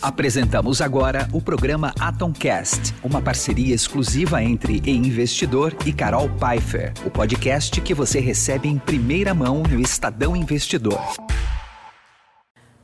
Apresentamos agora o programa Atomcast, uma parceria exclusiva entre E Investidor e Carol Pfeiffer, o podcast que você recebe em primeira mão no Estadão Investidor.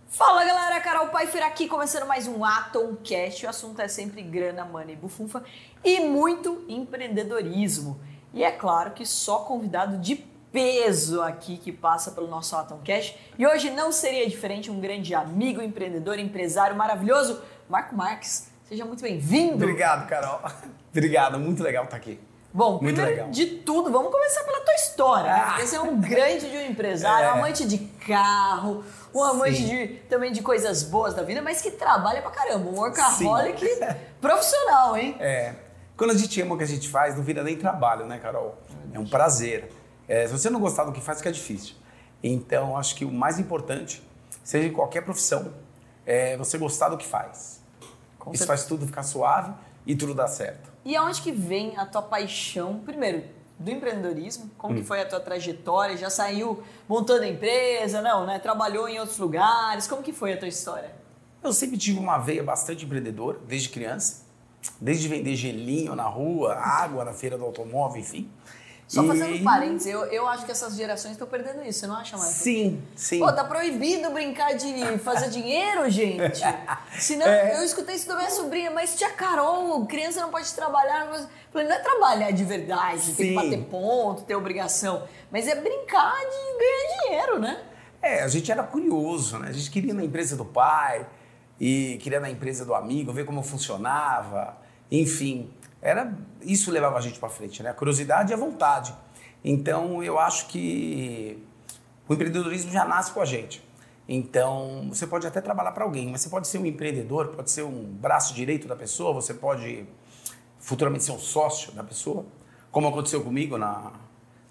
Fala galera, Carol Pfeiffer aqui, começando mais um Atomcast. O assunto é sempre grana, money, bufunfa e muito empreendedorismo. E é claro que só convidado de peso aqui que passa pelo nosso Atom Cash. E hoje não seria diferente, um grande amigo, empreendedor, empresário maravilhoso, Marco Marques. Seja muito bem-vindo. Obrigado, Carol. Obrigado, muito legal estar aqui. Bom, muito legal. de tudo, vamos começar pela tua história. Ah. Esse é um grande de um empresário, é. um amante de carro, um amante de, também de coisas boas da vida, mas que trabalha pra caramba. Um workaholic Sim. profissional, hein? É. Quando a gente ama o que a gente faz, não vira nem trabalho, né, Carol? É um prazer. É, se você não gostar do que faz, fica difícil. Então, acho que o mais importante, seja em qualquer profissão, é você gostar do que faz. Com Isso certeza. faz tudo ficar suave e tudo dar certo. E aonde que vem a tua paixão, primeiro, do empreendedorismo? Como hum. que foi a tua trajetória? Já saiu montando empresa? Não, né? Trabalhou em outros lugares? Como que foi a tua história? Eu sempre tive uma veia bastante empreendedora, desde criança. Desde vender gelinho na rua, água na feira do automóvel, enfim. Só e... fazendo parênteses, eu, eu acho que essas gerações estão perdendo isso, você não acha mais? Sim, sim. Pô, tá proibido brincar de fazer dinheiro, gente. Senão, é. eu escutei isso da minha sobrinha, mas tia Carol, criança não pode trabalhar. Mas... Falei, não é trabalhar de verdade, sim. tem que bater ponto, ter obrigação. Mas é brincar de ganhar dinheiro, né? É, a gente era curioso, né? A gente queria ir na empresa do pai e queria ir na empresa do amigo, ver como funcionava. Enfim, era isso levava a gente para frente, né? A curiosidade e a vontade. Então, eu acho que o empreendedorismo já nasce com a gente. Então, você pode até trabalhar para alguém, mas você pode ser um empreendedor, pode ser um braço direito da pessoa, você pode futuramente ser um sócio da pessoa, como aconteceu comigo na,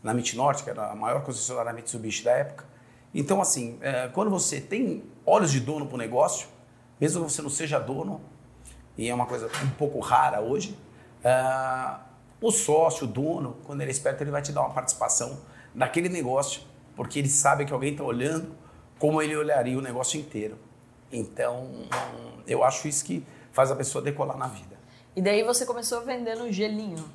na MIT Norte, que era a maior concessionária Mitsubishi da época. Então, assim, é, quando você tem olhos de dono para o negócio, mesmo que você não seja dono, e é uma coisa um pouco rara hoje, Uh, o sócio, o dono, quando ele é esperto, ele vai te dar uma participação naquele negócio, porque ele sabe que alguém está olhando como ele olharia o negócio inteiro. Então, eu acho isso que faz a pessoa decolar na vida. E daí você começou vendendo gelinho.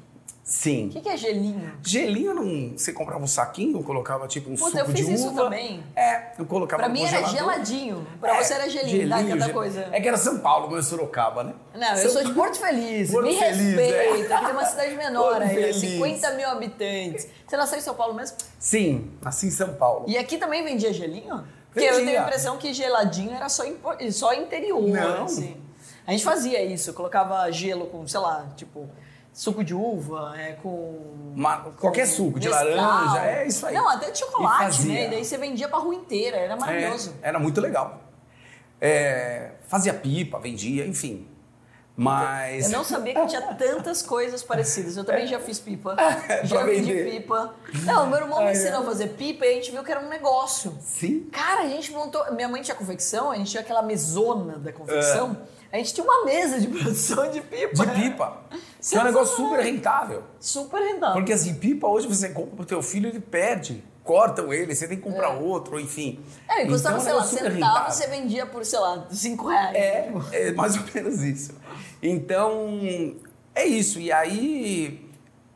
Sim. O que, que, é gelinho? Gelinho não. Você comprava um saquinho, colocava tipo um Puta, suco de uva. isso também. É, eu colocava Pra mim era geladinho. Pra é, você era gelinho, gelinho cada coisa. É que era São Paulo, mas Sorocaba, né? Não, São... eu sou de Porto Feliz. Porto Me Feliz, respeita. É. Aqui é uma cidade menor Porto aí, Feliz. 50 mil habitantes. Você nasceu em São Paulo mesmo? Sim, nasci em São Paulo. E aqui também vendia gelinho? Porque vendia. eu tenho a impressão que geladinho era só, só interior. Não. Assim. A gente fazia isso, colocava gelo com, sei lá, tipo suco de uva, é, com, Uma, qualquer suco, de laranja, é isso aí. Não, até de chocolate, né? E daí você vendia pra rua inteira, era maravilhoso. É, era muito legal. É, fazia pipa, vendia, enfim. Mas. Eu não sabia que tinha tantas coisas parecidas. Eu também já fiz pipa. já vendi pipa. Não, meu irmão me ensinou a fazer pipa e a gente viu que era um negócio. Sim. Cara, a gente montou. Minha mãe tinha confecção, a gente tinha aquela mesona da confecção. É. A gente tinha uma mesa de produção de pipa. De pipa. Que é um negócio super rentável. Super rentável. Porque assim, pipa hoje você compra pro teu filho, ele perde. Cortam ele, você tem que comprar é. outro, enfim. É, e custava, então, sei lá, centavo, você vendia por, sei lá, cinco reais. É, é mais ou menos isso. Então, é isso. E aí,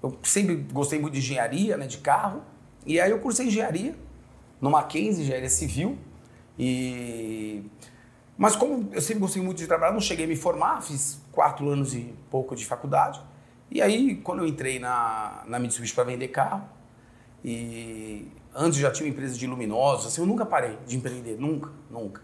eu sempre gostei muito de engenharia, né, de carro. E aí eu cursei engenharia no Mackenzie, engenharia civil. E mas como eu sempre gostei muito de trabalhar, não cheguei a me formar, fiz quatro anos e pouco de faculdade. E aí, quando eu entrei na, na Mitsubishi para vender carro, e antes já tinha uma empresa de luminosos, assim, eu nunca parei de empreender, nunca, nunca.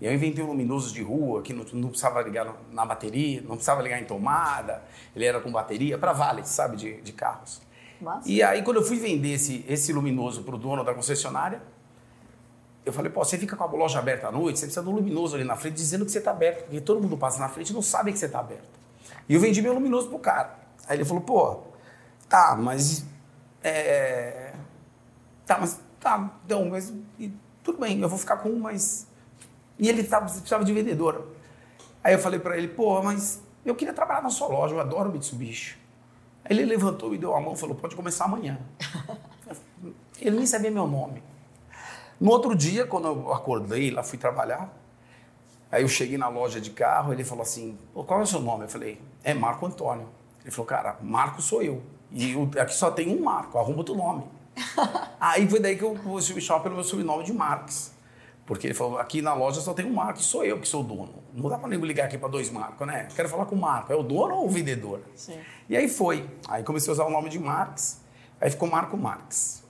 E eu inventei um luminoso de rua, que não, não precisava ligar na bateria, não precisava ligar em tomada, ele era com bateria, para vale, sabe, de, de carros. Nossa. E aí, quando eu fui vender esse, esse luminoso para o dono da concessionária, eu falei, pô, você fica com a loja aberta à noite, você precisa de um luminoso ali na frente dizendo que você está aberto, porque todo mundo passa na frente e não sabe que você está aberto. E eu vendi meu luminoso pro cara. Aí ele falou, pô, tá, mas. É... Tá, mas. Tá, então, mas. E, tudo bem, eu vou ficar com um, mas. E ele tava, precisava de vendedor. Aí eu falei para ele, pô, mas eu queria trabalhar na sua loja, eu adoro Mitsubishi. Aí ele levantou, me deu a mão e falou, pode começar amanhã. ele nem sabia meu nome. No outro dia, quando eu acordei, lá fui trabalhar, Aí eu cheguei na loja de carro, ele falou assim, qual é o seu nome? Eu falei, é Marco Antônio. Ele falou, cara, Marco sou eu. E eu, aqui só tem um Marco, arruma outro nome. Aí foi daí que eu me chamar pelo meu sobrenome de Marques. Porque ele falou, aqui na loja só tem um Marco, sou eu que sou o dono. Não dá para nem ligar aqui para dois Marcos, né? Quero falar com o Marco, é o dono ou o vendedor? Sim. E aí foi. Aí comecei a usar o nome de Marques, aí ficou Marco Marques.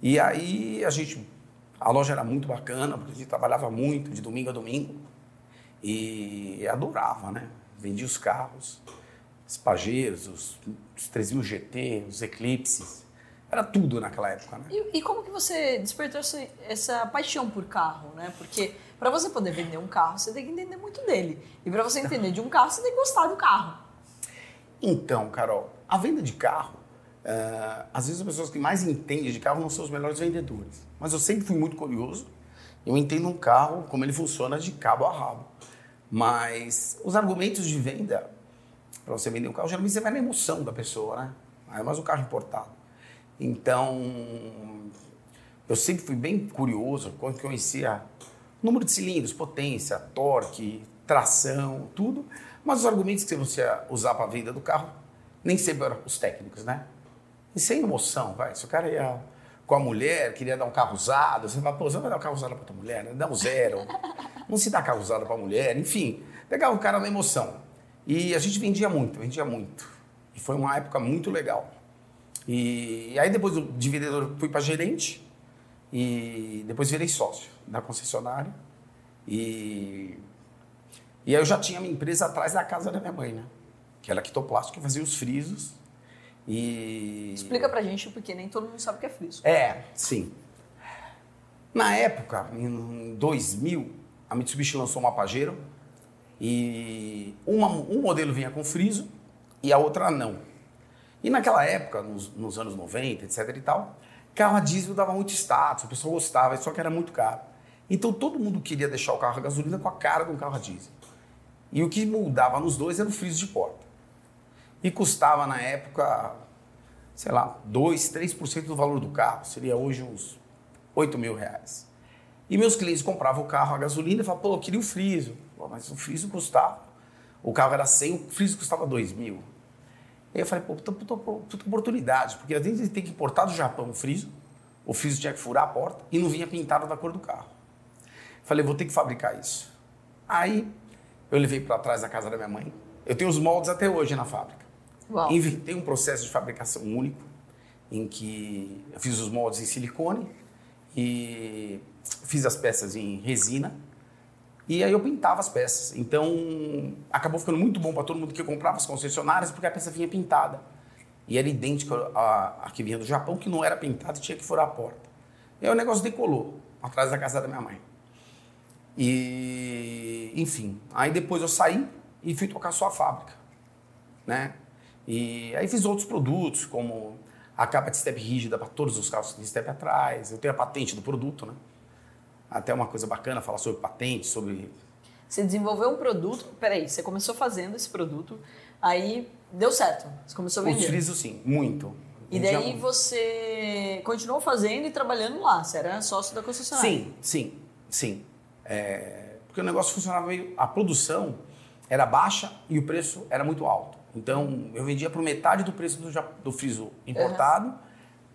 E aí a gente, a loja era muito bacana, porque a gente trabalhava muito, de domingo a domingo. E adorava, né? Vendia os carros, os Pajeros, os, os 3000 GT, os Eclipses. Era tudo naquela época, né? E, e como que você despertou essa, essa, paixão por carro, né? Porque para você poder vender um carro, você tem que entender muito dele. E para você entender de um carro, você tem que gostar do carro. Então, Carol, a venda de carro, uh, às vezes as pessoas que mais entendem de carro não são os melhores vendedores. Mas eu sempre fui muito curioso. Eu entendo um carro, como ele funciona de cabo a rabo. Mas os argumentos de venda, para você vender um carro, geralmente você vai na emoção da pessoa, né? É mais um carro importado. Então, eu sempre fui bem curioso quando conhecia número de cilindros, potência, torque, tração, tudo. Mas os argumentos que você usar para a venda do carro nem sempre eram os técnicos, né? E sem emoção, vai. Se o cara ia com a mulher, queria dar um carro usado, você fala, pô, você vai dar um carro usado para tua mulher? Né? Dá um zero. Não se dá carro usado para mulher, enfim. Pegava o cara na emoção. E a gente vendia muito, vendia muito. E foi uma época muito legal. E, aí depois de vendedor fui para gerente e depois virei sócio da concessionária. E, e aí eu já tinha minha empresa atrás da casa da minha mãe, né? Que era quitoplástico, que fazia os frisos. E... Explica pra gente, porque nem todo mundo sabe o que é friso. É, sim. Na época, em 2000, a Mitsubishi lançou uma Pajero e uma, um modelo vinha com friso e a outra não. E naquela época, nos, nos, anos 90, etc e tal, carro a diesel dava muito status, o pessoal gostava, só que era muito caro. Então todo mundo queria deixar o carro a gasolina com a cara de um carro a diesel. E o que mudava nos dois era o friso de porta. E custava na época, sei lá, 2, 3% do valor do carro. Seria hoje uns 8 mil reais. E meus clientes compravam o carro a gasolina e falavam, pô, eu queria o friso. Mas o friso custava. O carro era 100, o friso custava 2 mil. Aí eu falei, pô, puta, puta, puta oportunidade, porque às vezes tem que importar do Japão o friso, o friso tinha que furar a porta e não vinha pintado da cor do carro. Falei, vou ter que fabricar isso. Aí eu levei para trás da casa da minha mãe. Eu tenho os moldes até hoje na fábrica. Uau. Inventei um processo de fabricação único, em que eu fiz os moldes em silicone e fiz as peças em resina e aí eu pintava as peças. Então, acabou ficando muito bom para todo mundo que comprava as concessionárias, porque a peça vinha pintada. E era idêntica à, que vinha do Japão, que não era pintada e tinha que furar a porta. E aí o negócio decolou, atrás da casa da minha mãe. E, enfim, aí depois eu saí e fui tocar só a fábrica, né? E aí fiz outros produtos, como a capa de step rígida para todos os carros de step atrás. Eu tenho a patente do produto, né? Até uma coisa bacana falar sobre patente, sobre. Você desenvolveu um produto, peraí, você começou fazendo esse produto, aí deu certo, você começou a vender. Utilizo sim, muito. E daí você continuou fazendo e trabalhando lá, você era sócio da concessionária? Sim, sim, sim. É, porque o negócio funcionava meio. A produção era baixa e o preço era muito alto. Então eu vendia por metade do preço do, do friso importado, uhum.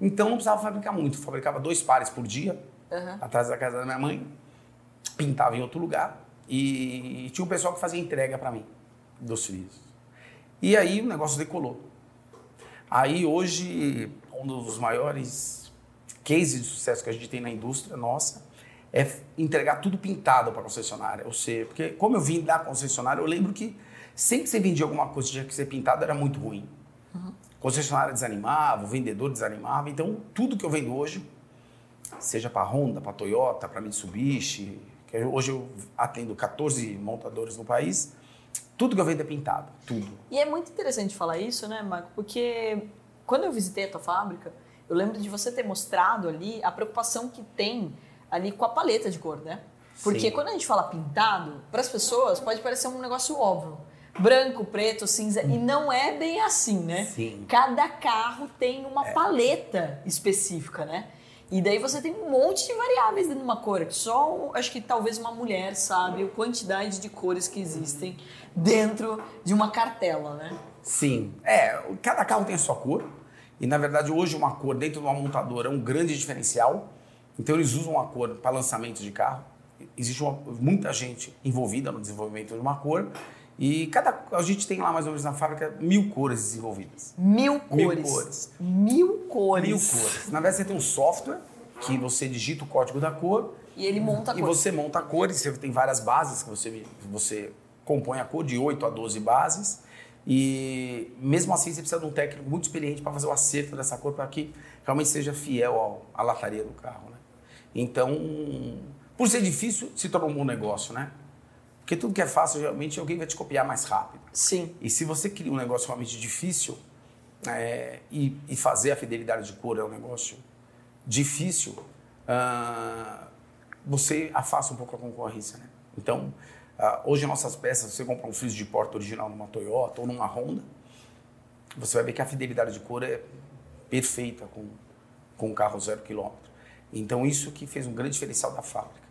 então não precisava fabricar muito. Fabricava dois pares por dia uhum. atrás da casa da minha mãe, pintava em outro lugar e tinha um pessoal que fazia entrega para mim dos frisos. E aí o negócio decolou. Aí hoje, um dos maiores cases de sucesso que a gente tem na indústria nossa é entregar tudo pintado para a concessionária. Ou seja, porque como eu vim da concessionária, eu lembro que sempre que você vendia alguma coisa que tinha que ser pintado era muito ruim. Uhum. Concessionária desanimava, o vendedor desanimava. Então, tudo que eu vendo hoje, seja para Honda, para Toyota, para Mitsubishi, que hoje eu atendo 14 montadores no país, tudo que eu vendo é pintado, tudo. E é muito interessante falar isso, né, Marco? Porque quando eu visitei a tua fábrica, eu lembro de você ter mostrado ali a preocupação que tem ali com a paleta de cor, né? Porque Sim. quando a gente fala pintado, para as pessoas pode parecer um negócio óbvio. Branco, preto, cinza. Hum. E não é bem assim, né? Sim. Cada carro tem uma é. paleta específica, né? E daí você tem um monte de variáveis dentro de uma cor. Só, acho que talvez uma mulher sabe a quantidade de cores que existem dentro de uma cartela, né? Sim. É, cada carro tem a sua cor. E na verdade, hoje, uma cor dentro de uma montadora é um grande diferencial. Então, eles usam a cor para lançamento de carro. Existe uma, muita gente envolvida no desenvolvimento de uma cor. E cada, a gente tem lá mais ou menos na fábrica mil cores desenvolvidas. Mil cores. Mil cores. Mil cores. Mil cores. Na verdade, você tem um software que você digita o código da cor. E ele monta a E cor. você monta a cor, e você tem várias bases que você, você compõe a cor, de 8 a 12 bases. E mesmo assim você precisa de um técnico muito experiente para fazer o acerto dessa cor para que realmente seja fiel ao, à lataria do carro. Né? Então, por ser difícil, se torna um bom negócio, né? Porque tudo que é fácil, geralmente alguém vai te copiar mais rápido. Sim. E se você cria um negócio realmente difícil é, e, e fazer a fidelidade de cor é um negócio difícil, ah, você afasta um pouco a concorrência. Né? Então, ah, hoje nossas peças, você compra um friso de porta original numa Toyota ou numa Honda, você vai ver que a fidelidade de cor é perfeita com, com um carro zero quilômetro. Então, isso que fez um grande diferencial da fábrica.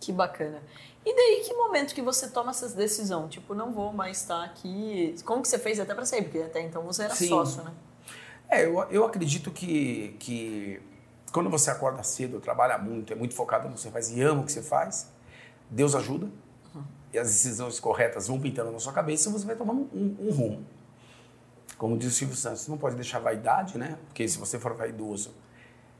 Que bacana. E daí, que momento que você toma essa decisão? Tipo, não vou mais estar aqui. Como que você fez até para sair? Porque até então você era Sim. sócio, né? É, eu, eu acredito que, que quando você acorda cedo, trabalha muito, é muito focado no que você faz e ama o que você faz, Deus ajuda e as decisões corretas vão pintando na sua cabeça e você vai tomando um, um rumo. Como diz o Silvio Santos, não pode deixar vaidade, né? Porque se você for vaidoso,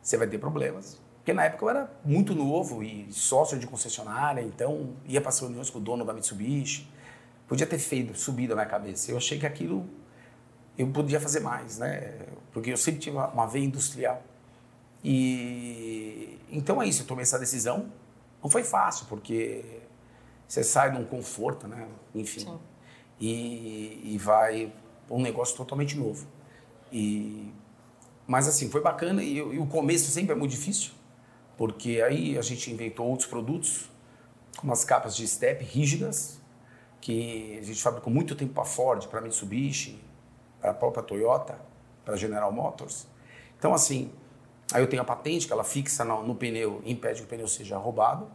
você vai ter problemas. Porque na época eu era muito novo e sócio de concessionária, então ia para as reuniões com o dono da Mitsubishi. Podia ter feito, subido na minha cabeça. Eu achei que aquilo eu podia fazer mais, né? Porque eu sempre tive uma, uma veia industrial. E então é isso, eu tomei essa decisão. Não foi fácil, porque você sai de um conforto, né? Enfim. Sim. E, e vai um negócio totalmente novo. E mas assim, foi bacana e, e o começo sempre é muito difícil, porque aí a gente inventou outros produtos, como as capas de step rígidas, que a gente fabricou muito tempo para Ford, para Mitsubishi, para a própria Toyota, para General Motors. Então, assim, aí eu tenho a patente que ela fixa no, no pneu impede que o pneu seja roubado.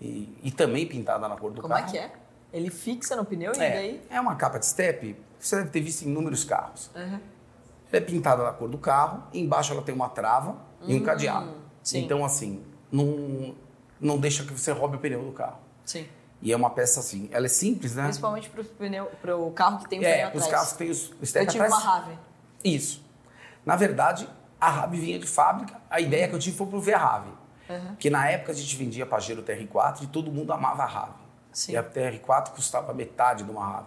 E, e também pintada na cor do Como carro. é que é? Ele fixa no pneu e É, daí. é uma capa de step, você deve ter visto em inúmeros carros. Uhum. Ela é pintada na cor do carro, embaixo ela tem uma trava e um cadeado. Sim. Então, assim, não, não deixa que você roube o pneu do carro. Sim. E é uma peça assim, ela é simples, né? Principalmente pro, pneu, pro carro que tem o pneu É, atrás. os carros que tem os Eu step tive atrás. uma Rave. Isso. Na verdade, a Rave vinha de fábrica. A ideia que eu tive foi pro V-Rave. Porque na época a gente vendia Pajero TR4 e todo mundo amava a Rave. Sim. E a TR4 custava metade de uma Rave.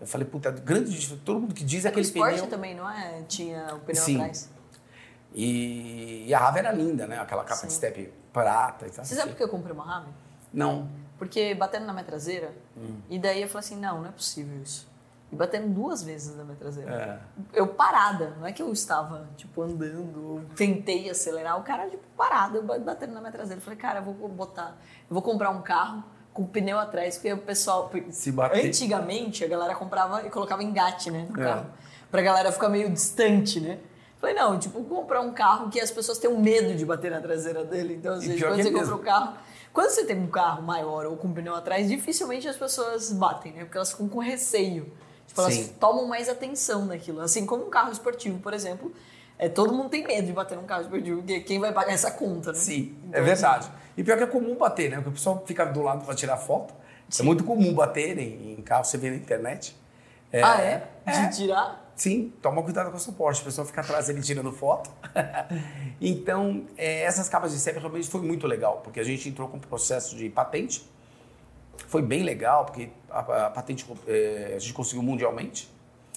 Eu falei, puta, grande diferença. Todo mundo que diz é O aquele Sport pneu. também, não é? Tinha o pneu Sim. atrás. E, e a Rave era linda, né? Aquela capa de Sim. step prata e tal. Você sabe por que eu comprei uma Rave? Não. Porque batendo na minha traseira, Hum. e daí eu falei assim, não, não é possível isso. E batendo duas vezes na minha traseira. É. Eu parada, não é que eu estava, tipo, andando, tentei acelerar, o cara, tipo, parado, batendo na minha traseira. Eu falei, cara, eu vou botar, eu vou comprar um carro com pneu atrás, porque o pessoal... Se bater. Antigamente, a galera comprava e colocava engate, né, no É. carro. Pra galera ficar meio distante, né? Falei, não, tipo, comprar um carro que as pessoas tenham medo de bater na traseira dele. Então, às E vezes, quando é você compra mesmo. um carro... Quando você tem um carro maior ou com pneu atrás, dificilmente as pessoas batem, né? Porque elas ficam com receio. Tipo, elas Sim. tomam mais atenção naquilo. Assim como um carro esportivo, por exemplo. É, todo mundo tem medo de bater num carro esportivo, porque quem vai pagar essa conta, né? Sim, Então, é verdade. E pior que é comum bater, né? Porque o pessoal fica do lado para tirar foto. É muito comum bater em, em carro, você vê na internet. É, Ah, é? De É. tirar? Sim, toma cuidado com o seu Porsche, o pessoal fica atrás dele tirando foto. então, é, essas capas de step realmente foi muito legal, porque a gente entrou com um processo de patente. Foi bem legal, porque a, a patente é, a gente conseguiu mundialmente,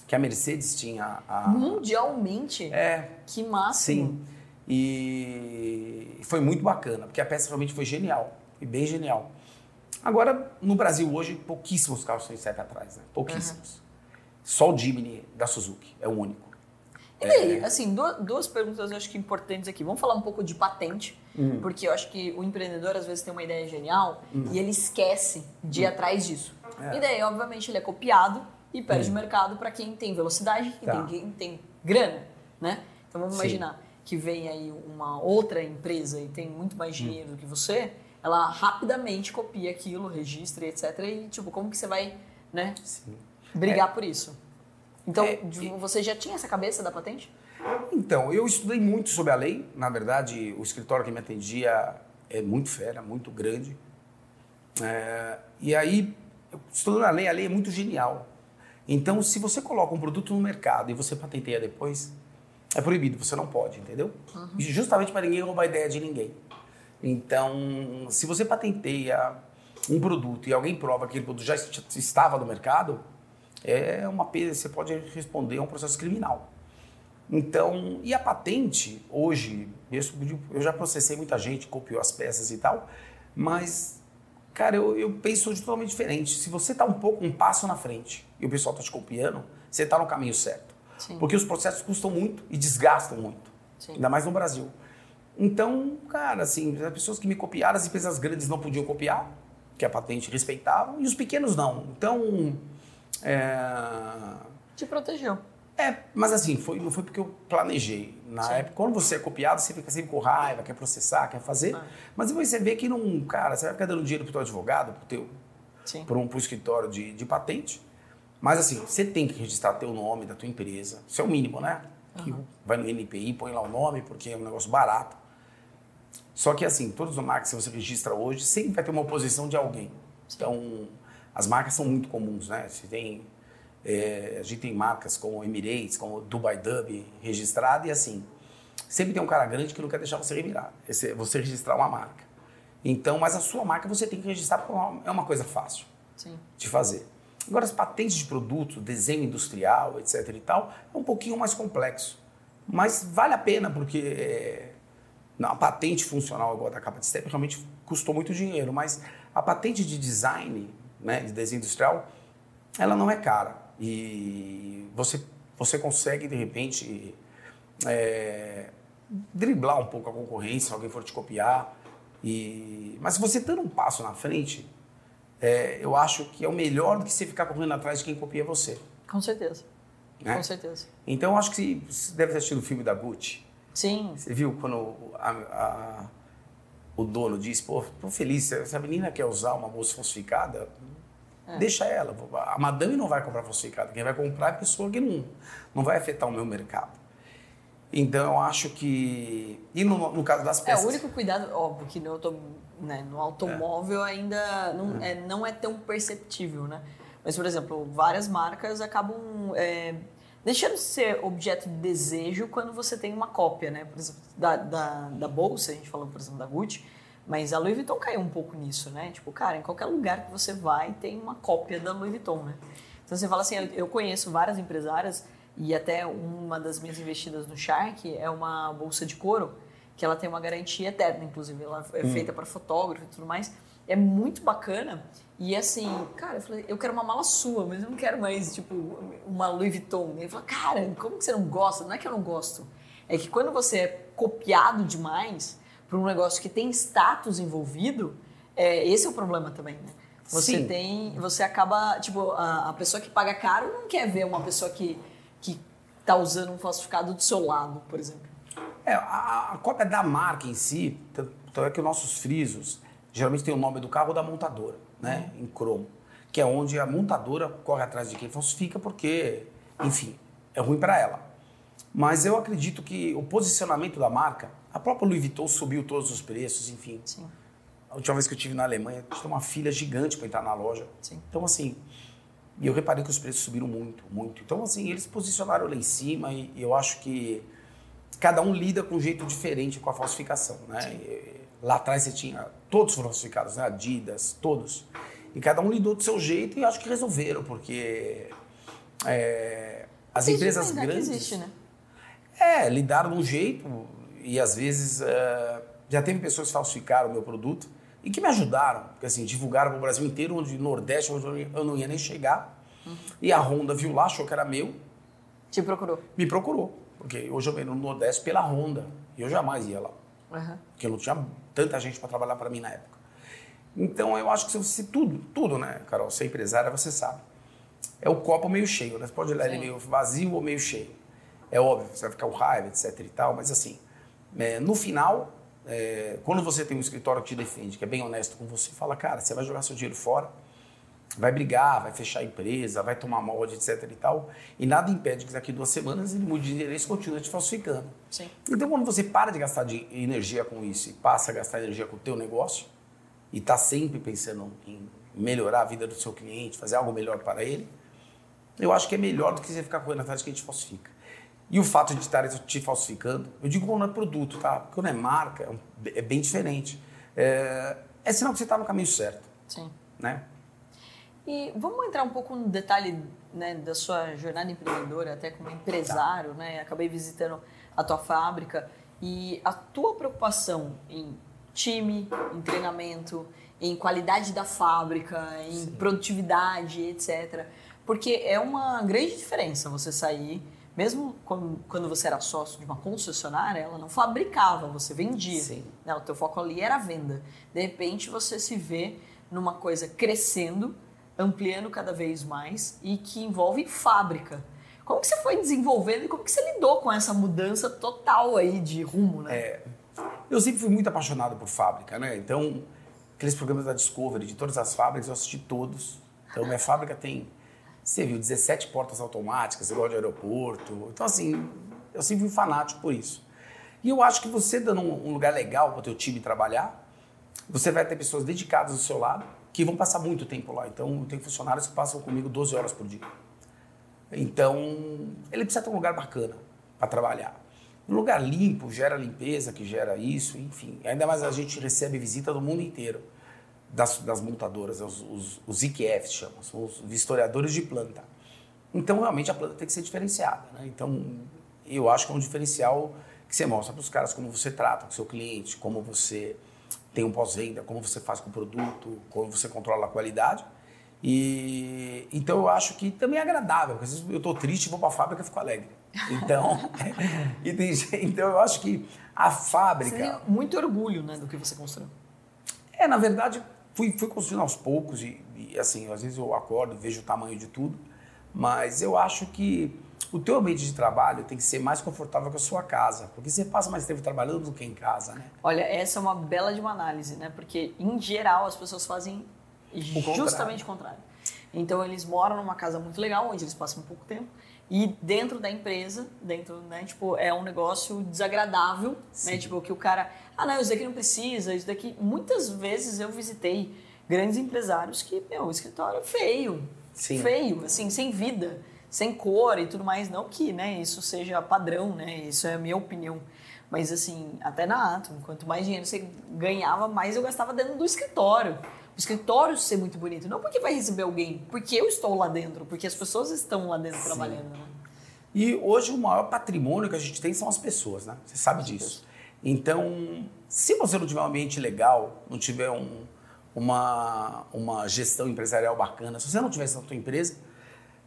que a Mercedes tinha a... Mundialmente? É, Que máximo. Sim. E foi muito bacana, porque a peça realmente foi genial. Foi bem genial. Agora, no Brasil hoje, pouquíssimos carros têm step atrás, né? Pouquíssimos. Só o Jimny da Suzuki é o único. E daí, assim, duas, duas perguntas eu acho que importantes aqui. Vamos falar um pouco de patente, Hum. porque eu acho que o empreendedor às vezes tem uma ideia genial e ele esquece de ir atrás disso. Hum. É. E daí, obviamente, ele é copiado e perde o mercado para quem tem velocidade e Tá. tem quem tem grana, né? Então vamos Sim. imaginar que vem aí uma outra empresa e tem muito mais dinheiro do que você, ela rapidamente copia aquilo, registra, etc. E tipo, como que você vai, né, Sim. Brigar por isso? Então, É, você já tinha essa cabeça da patente? Então, eu estudei muito sobre a lei. Na verdade, o escritório que me atendia é muito fera, muito grande. É, e aí, estudando a lei, a lei é muito genial. Então, se você coloca um produto no mercado e você patenteia depois, é proibido, você não pode, entendeu? E justamente para ninguém roubar a ideia de ninguém. Então, se você patenteia um produto e alguém prova que aquele produto já est- estava no mercado, é uma você pode responder a um processo criminal. Então, e a patente, hoje, eu já processei muita gente, copiou as peças e tal, mas, cara, eu, eu penso de totalmente diferente. Se você está um pouco, um passo na frente e o pessoal está te copiando, você está no caminho certo. Sim. Porque os processos custam muito e desgastam muito, Sim. ainda mais no Brasil. Então, cara, assim, as pessoas que me copiaram, as empresas grandes não podiam copiar, que a patente respeitava, e os pequenos não. Então, é, Te protegeu. é, mas assim, foi, não foi porque eu planejei. Na Sim. época, quando você é copiado, você fica sempre com raiva, quer processar, quer fazer. Ah. Mas depois você vê que não, cara, você vai ficar dando dinheiro pro teu advogado, pro teu, Sim. pro, um, pro escritório de, de patente. Mas assim, você tem que registrar teu nome da tua empresa. Isso é o mínimo, né? Que vai no NPI, põe lá o nome, porque é um negócio barato. Só que assim, todas as marcas que você registra hoje, sempre vai ter uma oposição de alguém. Então, as marcas são muito comuns, né? Você tem, é, a gente tem marcas como Emirates, como Dubai Dub registrada e assim, sempre tem um cara grande que não quer deixar você revirar, você registrar uma marca. Então, mas a sua marca você tem que registrar porque é uma- é coisa fácil Sim. de fazer. Agora, as patentes de produto, desenho industrial, etc e tal, é um pouquinho mais complexo. Mas vale a pena, porque é, não, a patente funcional igual a da capa de step realmente custou muito dinheiro, mas a patente de design, né, de desenho industrial, ela não é cara. E você, você consegue, de repente, é, driblar um pouco a concorrência, se alguém for te copiar. E, mas se você dando um passo na frente, é, eu acho que é o melhor do que você ficar correndo atrás de quem copia você. Com certeza. Né? Com certeza. Então, eu acho que você deve ter assistido o filme da Gucci. Sim. Você viu quando a- a- o dono disse, pô, tô feliz, se essa menina quer usar uma bolsa falsificada, deixa ela. A madame não vai comprar falsificada, quem vai comprar é a pessoa que não, não vai afetar o meu mercado. Então, eu acho que... E no, no caso das É, peças... o único cuidado, óbvio que no, auto- né, no automóvel ainda não é, não é tão perceptível, né? Mas, por exemplo, várias marcas acabam é, deixando de ser objeto de desejo quando você tem uma cópia, né? Por exemplo, da, da, da bolsa, a gente falou, por exemplo, da Gucci, mas a Louis Vuitton caiu um pouco nisso, né? Tipo, cara, em qualquer lugar que você vai tem uma cópia da Louis Vuitton, né? Então você fala assim, eu, conheço várias empresárias e até uma das minhas investidas no Shark é uma bolsa de couro que ela tem uma garantia eterna, inclusive. Ela é feita para fotógrafo e tudo mais. É muito bacana. E assim, cara, eu falei, eu quero uma mala sua, mas eu não quero mais, tipo, uma Louis Vuitton. Ele falou, cara, como que você não gosta? Não é que eu não gosto. É que quando você é copiado demais por um negócio que tem status envolvido, é, esse é o problema também, né? Você Sim. tem, você acaba, tipo, a, a pessoa que paga caro não quer ver uma pessoa que, que tá usando um falsificado do seu lado, por exemplo. É, a, a cópia da marca em si, tanto tanto é que os nossos frisos geralmente tem o nome do carro ou da montadora, né? Em cromo. Que é onde a montadora corre atrás de quem falsifica, porque, enfim, é ruim para ela. Mas eu acredito que o posicionamento da marca, a própria Louis Vuitton subiu todos os preços, enfim. Sim. A última vez que eu estive na Alemanha, tinha uma fila gigante para entrar na loja. Sim. Então, assim, e eu reparei que os preços subiram muito, muito. Então, assim, eles posicionaram lá em cima e eu acho que cada um lida com um jeito diferente com a falsificação, né? E, Lá atrás você tinha, todos foram falsificados, né? Adidas, todos. E cada um lidou do seu jeito e acho que resolveram, porque é, as empresas grandes... Existe, né? É, lidaram de um jeito e às vezes é, já teve pessoas que falsificaram o meu produto e que me ajudaram, porque assim, divulgaram para o Brasil inteiro, onde Nordeste, onde eu não ia- eu não ia nem chegar. E a Honda viu lá, achou que era meu, Te procurou. me procurou. Porque hoje eu venho no Nordeste pela Honda e eu jamais ia lá, Aham. porque não tinha tanta gente para trabalhar para mim na época. Então eu acho que se você, tudo, tudo, né, Carol, ser empresária, você sabe. É o copo meio cheio, né? Você pode olhar ele meio vazio ou meio cheio. É óbvio, você vai ficar com raiva, etc e tal, mas assim, É, no final, é, quando você tem um escritório que te defende, que é bem honesto com você, fala, cara, você vai jogar seu dinheiro fora, vai brigar, vai fechar a empresa, vai tomar molde, etc e tal, e nada impede que daqui duas semanas ele mude de endereço e continue te falsificando. Sim. Então, quando você para de gastar de energia com isso e passa a gastar energia com o teu negócio, e está sempre pensando em melhorar a vida do seu cliente, fazer algo melhor para ele, eu acho que é melhor do que você ficar correndo atrás de quem te falsifica. E o fato de estar te falsificando, eu digo quando é produto, tá? Porque quando é marca, é bem diferente. É, é sinal que você está no caminho certo. Sim. Né? E vamos entrar um pouco no detalhe né, da sua jornada empreendedora, até como empresário, tá. né? Acabei visitando a tua fábrica e a tua preocupação em time, em treinamento, em qualidade da fábrica, em Sim. produtividade, etc. Porque é uma grande diferença você sair, mesmo quando você era sócio de uma concessionária, ela não fabricava, você vendia. Sim. Né? O teu foco ali era a venda. De repente você se vê numa coisa crescendo, ampliando cada vez mais e que envolve fábrica. Como que você foi desenvolvendo e como que você lidou com essa mudança total aí de rumo, né? É, eu sempre fui muito apaixonado por fábrica, né? Então, aqueles programas da Discovery, de todas as fábricas, eu assisti todos. Então, minha fábrica tem, você viu, 17 portas automáticas, igual de aeroporto. Então, assim, eu sempre fui fanático por isso. E eu acho que você dando um lugar legal para o teu time trabalhar, você vai ter pessoas dedicadas do seu lado, que vão passar muito tempo lá. Então, tenho funcionários que passam comigo 12 horas por dia. Então, ele precisa ter um lugar bacana para trabalhar. Um lugar limpo gera limpeza, que gera isso, enfim. Ainda mais a gente recebe visita do mundo inteiro das, das montadoras, os, os, os IQFs chamam, são os vistoriadores de planta. Então, realmente, a planta tem que ser diferenciada. Né? Então, eu acho que é um diferencial que você mostra para os caras como você trata com o seu cliente, como você tem um pós-venda, como você faz com o produto, como você controla a qualidade. E então eu acho que também é agradável, porque às vezes eu estou triste, vou para a fábrica e fico alegre. Então, então eu acho que a fábrica. Você tem muito orgulho né, do que você construiu. É, na verdade, fui, fui construindo aos poucos e, e assim, às vezes eu acordo, vejo o tamanho de tudo, mas eu acho que o teu ambiente de trabalho tem que ser mais confortável que a sua casa, porque você passa mais tempo trabalhando do que em casa, né? Olha, essa é uma bela de uma análise, né? Porque, em geral, as pessoas fazem o justamente o contrário. Então, eles moram numa casa muito legal, onde eles passam um pouco tempo, e dentro da empresa, dentro, né, tipo, é um negócio desagradável, né? Sim. né? Tipo, que o cara, ah, não, isso daqui não precisa, isso daqui... Muitas vezes eu visitei grandes empresários que, meu, o escritório é feio, Sim. feio, assim, sem vida sem cor e tudo mais. Não que né, isso seja padrão, né? Isso é a minha opinião. Mas assim, até na Atom, quanto mais dinheiro você ganhava, mais eu gastava dentro do escritório. O escritório ser muito bonito. Não porque vai receber alguém, porque eu estou lá dentro, porque as pessoas estão lá dentro Sim. trabalhando. Né? E hoje o maior patrimônio que a gente tem são as pessoas, né? Você sabe disso. Então, se você não tiver um ambiente legal, não tiver um, uma, uma gestão empresarial bacana, se você não tiver essa tua empresa,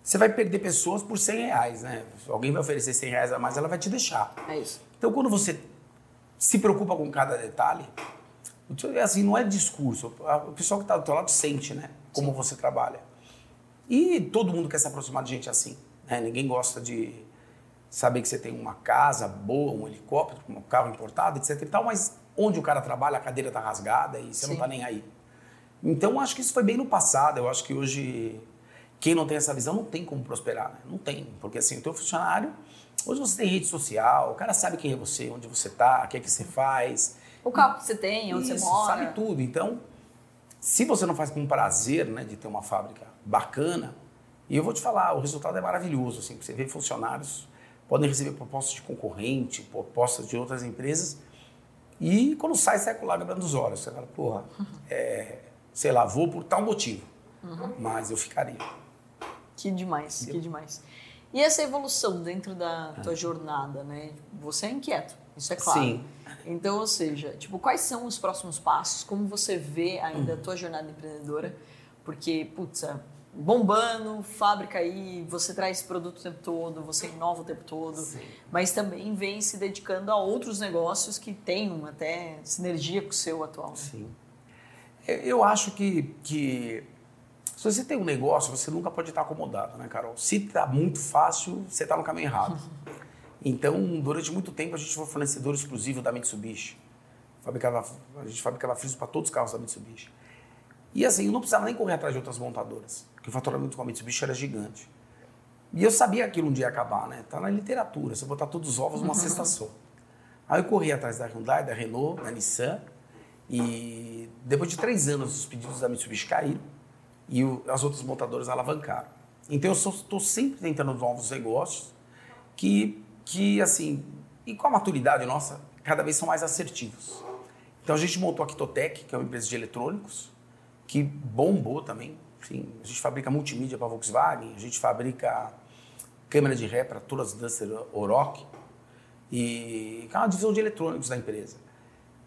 você vai perder pessoas por 100 reais, né? Alguém vai oferecer 100 reais a mais, ela vai te deixar. É isso. Então, quando você se preocupa com cada detalhe, assim, não é discurso. O pessoal que está do teu lado sente, né? Como Sim. você trabalha. E todo mundo quer se aproximar de gente assim. Né? Ninguém gosta de saber que você tem uma casa boa, um helicóptero, um carro importado, etc e tal, mas onde o cara trabalha, a cadeira está rasgada e você Sim. não está nem aí. Então, acho que isso foi bem no passado. Eu acho que hoje quem não tem essa visão não tem como prosperar, né? não tem, porque assim, o teu funcionário, hoje você tem rede social, o cara sabe quem é você, onde você está, o que é que você faz. O carro que você tem, onde Isso, você mora. sabe tudo. Então, se você não faz com prazer, né, de ter uma fábrica bacana, e eu vou te falar, o resultado é maravilhoso, assim, você vê funcionários podem receber propostas de concorrente, propostas de outras empresas, e quando sai, sai com lágrima dos olhos. Você fala, porra, é, sei lá, vou por tal motivo, uhum. mas eu ficaria. Que demais, Entendeu? que demais. E essa evolução dentro da tua ah. jornada, né? Você é inquieto, isso é claro. Sim. Então, ou seja, tipo, quais são os próximos passos? Como você vê ainda a tua jornada empreendedora? Porque, putz, é bombando, fábrica aí, você traz produto o tempo todo, você inova o tempo todo, Sim. mas também vem se dedicando a outros negócios que tenham até sinergia com o seu atual. Né? Sim. Eu acho que, que se você tem um negócio, você nunca pode estar acomodado, né, Carol? Se está muito fácil, você está no caminho errado. Então, durante muito tempo, a gente foi fornecedor exclusivo da Mitsubishi. Fabricava, a gente fabricava frisos para todos os carros da Mitsubishi. E assim, eu não precisava nem correr atrás de outras montadoras, porque o faturamento com a Mitsubishi era gigante. E eu sabia que aquilo um dia ia acabar, né? Tá na literatura, você botar todos os ovos numa cesta só. Aí eu corri atrás da Hyundai, da Renault, da Nissan, e depois de três anos os pedidos da Mitsubishi caíram e o, as outras montadoras alavancaram. Então eu estou sempre tentando novos negócios que, que, assim, e com a maturidade nossa, cada vez são mais assertivos. Então a gente montou a Kitotec, que é uma empresa de eletrônicos, que bombou também. Sim, a gente fabrica multimídia para Volkswagen, a gente fabrica câmera de ré para todas as Duster Oroch, e é uma divisão de eletrônicos da empresa.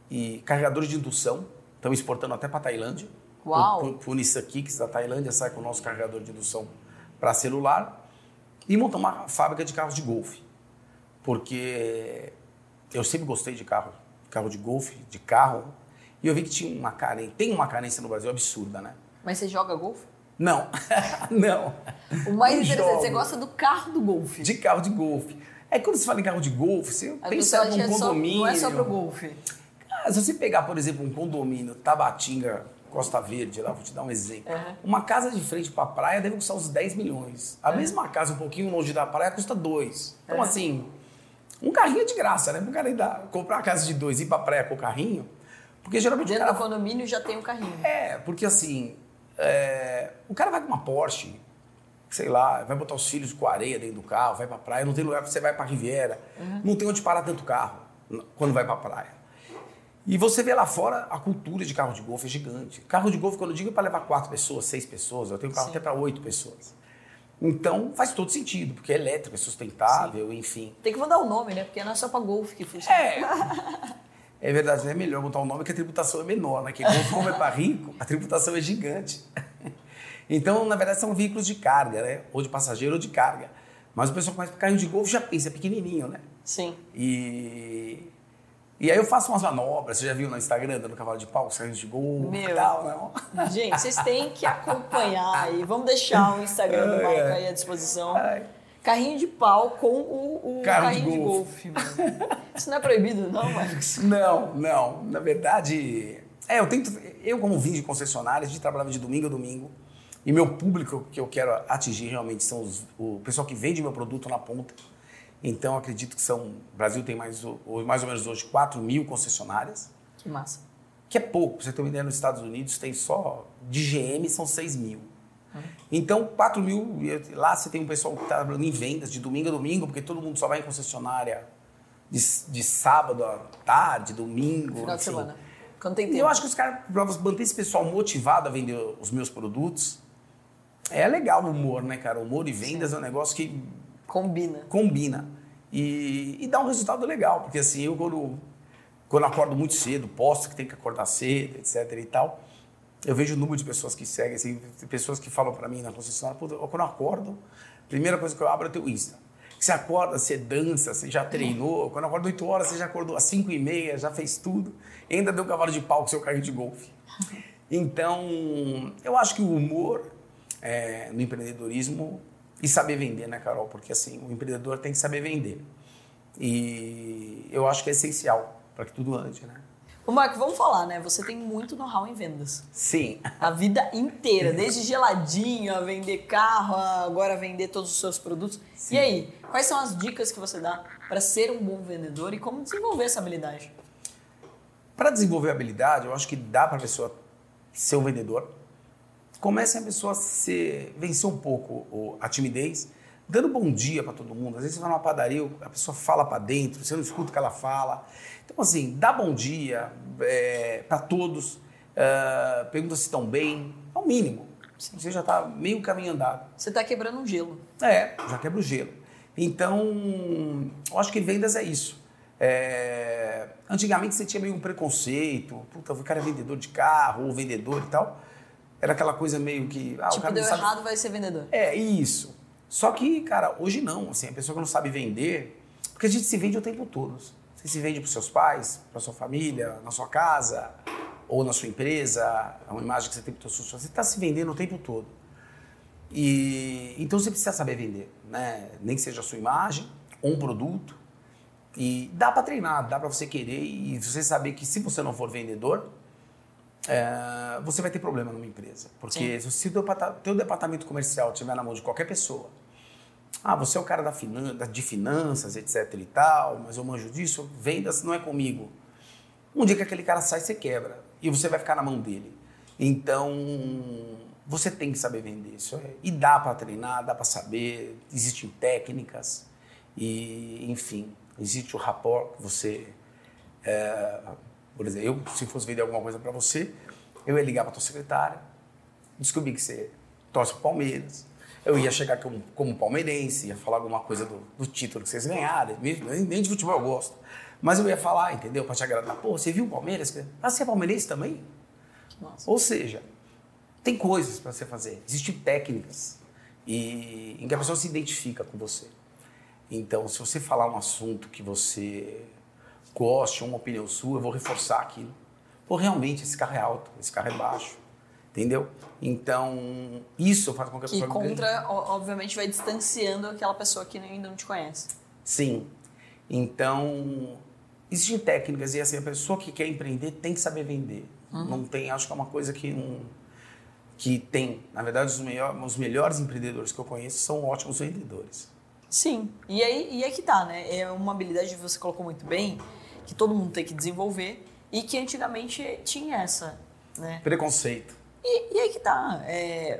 E carregadores de indução, estamos exportando até para a Tailândia. Uau! Por, por Nissan Kicks da Tailândia sai com o nosso carregador de indução para celular. E montamos uma fábrica de carros de golfe. Porque eu sempre gostei de carro, carro de golfe, de carro. E eu vi que tinha uma carência, tem uma carência no Brasil absurda, né? Mas você joga golfe? Não, não. O mais Não interessante, jogo. você gosta do carro do golfe. De carro de golfe. É quando você fala em carro de golfe, você A pensa num é só- condomínio. não é só pro golfe. Ah, se você pegar, por exemplo, um condomínio Tabatinga, Costa Verde, lá, vou te dar um exemplo. Uhum. Uma casa de frente para a praia deve custar uns 10 milhões. A mesma casa um pouquinho longe da praia custa 2. Então, Uhum. assim, um carrinho é de graça, né? O cara dar, comprar uma casa de dois e ir para a praia com o carrinho. Porque geralmente o Dentro cara do condomínio já tem um carrinho. é, porque assim, é, o cara vai com uma Porsche, sei lá, vai botar os filhos com areia dentro do carro, vai pra praia, não tem lugar, você vai pra Riviera, não tem onde parar tanto carro quando vai pra praia. E você vê lá fora, a cultura de carro de golfe é gigante. Carro de golfe, quando eu digo, é para levar quatro pessoas, seis pessoas, eu tenho carro Sim. até para oito pessoas. Então, faz todo sentido, porque é elétrico, é sustentável, enfim. Tem que mudar o nome, né? Porque não é só pra golfe que funciona. É. É verdade, é melhor botar um nome que a tributação é menor, né? Que golfe, como é para rico, a tributação é gigante. Então, na verdade, são veículos de carga, né? Ou de passageiro ou de carga. Mas o pessoal começa com carrinho de golfe já pensa, é pequenininho, né? Sim. E, e aí eu faço umas manobras, você já viu no Instagram, dando cavalo de pau, carrinhos de golfe Meu. e tal, não? Gente, vocês têm que acompanhar aí. Vamos deixar o Instagram do Marco aí à disposição. Ai. Carrinho de pau com o, o Carro de carrinho de golfe, mano. Isso não é proibido, não, Marcos? Não, não. Na verdade, é, eu tento. Eu, como vim de concessionária, a gente trabalhava de domingo a domingo. E meu público que eu quero atingir realmente são os, o pessoal que vende meu produto na ponta. Então, acredito que são. O Brasil tem mais, mais ou menos hoje 4 mil concessionárias, Que massa. que é pouco. Pra você ter uma ideia, nos Estados Unidos tem só. De GM são 6 mil. Então, 4 mil. Lá você tem um pessoal que está trabalhando em vendas de domingo a domingo, porque todo mundo só vai em concessionária de, de sábado à tarde, domingo. Final de enfim. semana. Quando tem E tempo. eu acho que os caras, para manter esse pessoal motivado a vender os meus produtos, é legal o humor, né, cara? O humor e vendas é um negócio que Combina. combina. E, e dá um resultado legal, porque assim, eu quando, quando acordo muito cedo, posto que tem que acordar cedo, etc e tal, eu vejo o número de pessoas que seguem, assim, pessoas que falam para mim na concessionária, "Pô, eu- quando eu acordo, primeira coisa que eu abro é o teu Insta. Você acorda, você dança, você já treinou, quando eu acordo 8 horas, você já acordou às 5 e meia, já fez tudo, ainda deu cavalo de pau com seu carrinho de golfe. Então, eu acho que o humor é, no empreendedorismo e saber vender, né, Carol? Porque assim, o empreendedor tem que saber vender. E eu acho que é essencial para que tudo ande, né? Ô, Marco, vamos falar, né? Você tem muito know-how em vendas. Sim. A vida inteira, desde geladinho, a vender carro, a agora vender todos os seus produtos. E aí, quais são as dicas que você dá para ser um bom vendedor e como desenvolver essa habilidade? Para desenvolver a habilidade, eu acho que dá para a pessoa ser um vendedor. Comece a pessoa a ser, vencer um pouco a timidez, dando bom dia para todo mundo. Às vezes você vai numa padaria, a pessoa fala para dentro, você não escuta o que ela fala. Então, assim, dá bom dia para todos, ah, pergunta se estão bem, é o mínimo. Você já está meio caminho andado. Você está quebrando um gelo. É, já quebra o gelo. Então, eu acho que vendas é isso. É, antigamente você tinha meio um preconceito, puta, o cara é vendedor de carro ou vendedor e tal. Era aquela coisa meio que. Ah, o tipo, cara deu sabe... errado, vai ser vendedor. É, isso. Só que, cara, hoje não. Assim, a pessoa que não sabe vender, porque a gente se vende o tempo todo. Você se vende para seus pais, para sua família, na sua casa, ou na sua empresa, é uma imagem que você tem para o seu Você está se vendendo o tempo todo. E então você precisa saber vender, né? Nem que seja a sua imagem ou um produto. E dá para treinar, dá para você querer e você saber que se você não for vendedor, é, você vai ter problema numa empresa. Porque Sim. se o teu, departamento comercial estiver na mão de qualquer pessoa, ah, você é o cara da finan de finanças, etc e tal, mas eu manjo disso, vendas não é comigo. Um dia que aquele cara sai, você quebra. E você vai ficar na mão dele. Então, você tem que saber vender isso. É, e dá para treinar, dá para saber, existem técnicas. E, enfim, existe o rapport que você. É, por exemplo, eu, se fosse vender alguma coisa para você, eu ia ligar para tua secretária, descobrir que você torce pro Palmeiras. Eu ia chegar como, como palmeirense, ia falar alguma coisa do, do título que vocês ganharam, nem de futebol eu gosto. Mas eu ia falar, entendeu? Para te agradar. Pô, você viu o Palmeiras? Ah, você é palmeirense também? Nossa. Ou seja, tem coisas para você fazer, existem técnicas e, em que a pessoa se identifica com você. Então, se você falar um assunto que você goste, uma opinião sua, eu vou reforçar aquilo. Pô, realmente, esse carro é alto, esse carro é baixo. Entendeu? Então, isso faz com que a pessoa... E contra, obviamente, vai distanciando aquela pessoa que ainda não te conhece. Sim. Então, existem técnicas e assim, a pessoa que quer empreender tem que saber vender. Uhum. Não tem, acho que é uma coisa que um, que tem. Na verdade, os, melhor, os melhores empreendedores que eu conheço são ótimos vendedores. Sim, e aí, e aí que tá, né? É uma habilidade que você colocou muito bem, que todo mundo tem que desenvolver e que antigamente tinha essa, né? Preconceito. E, e aí que tá. É,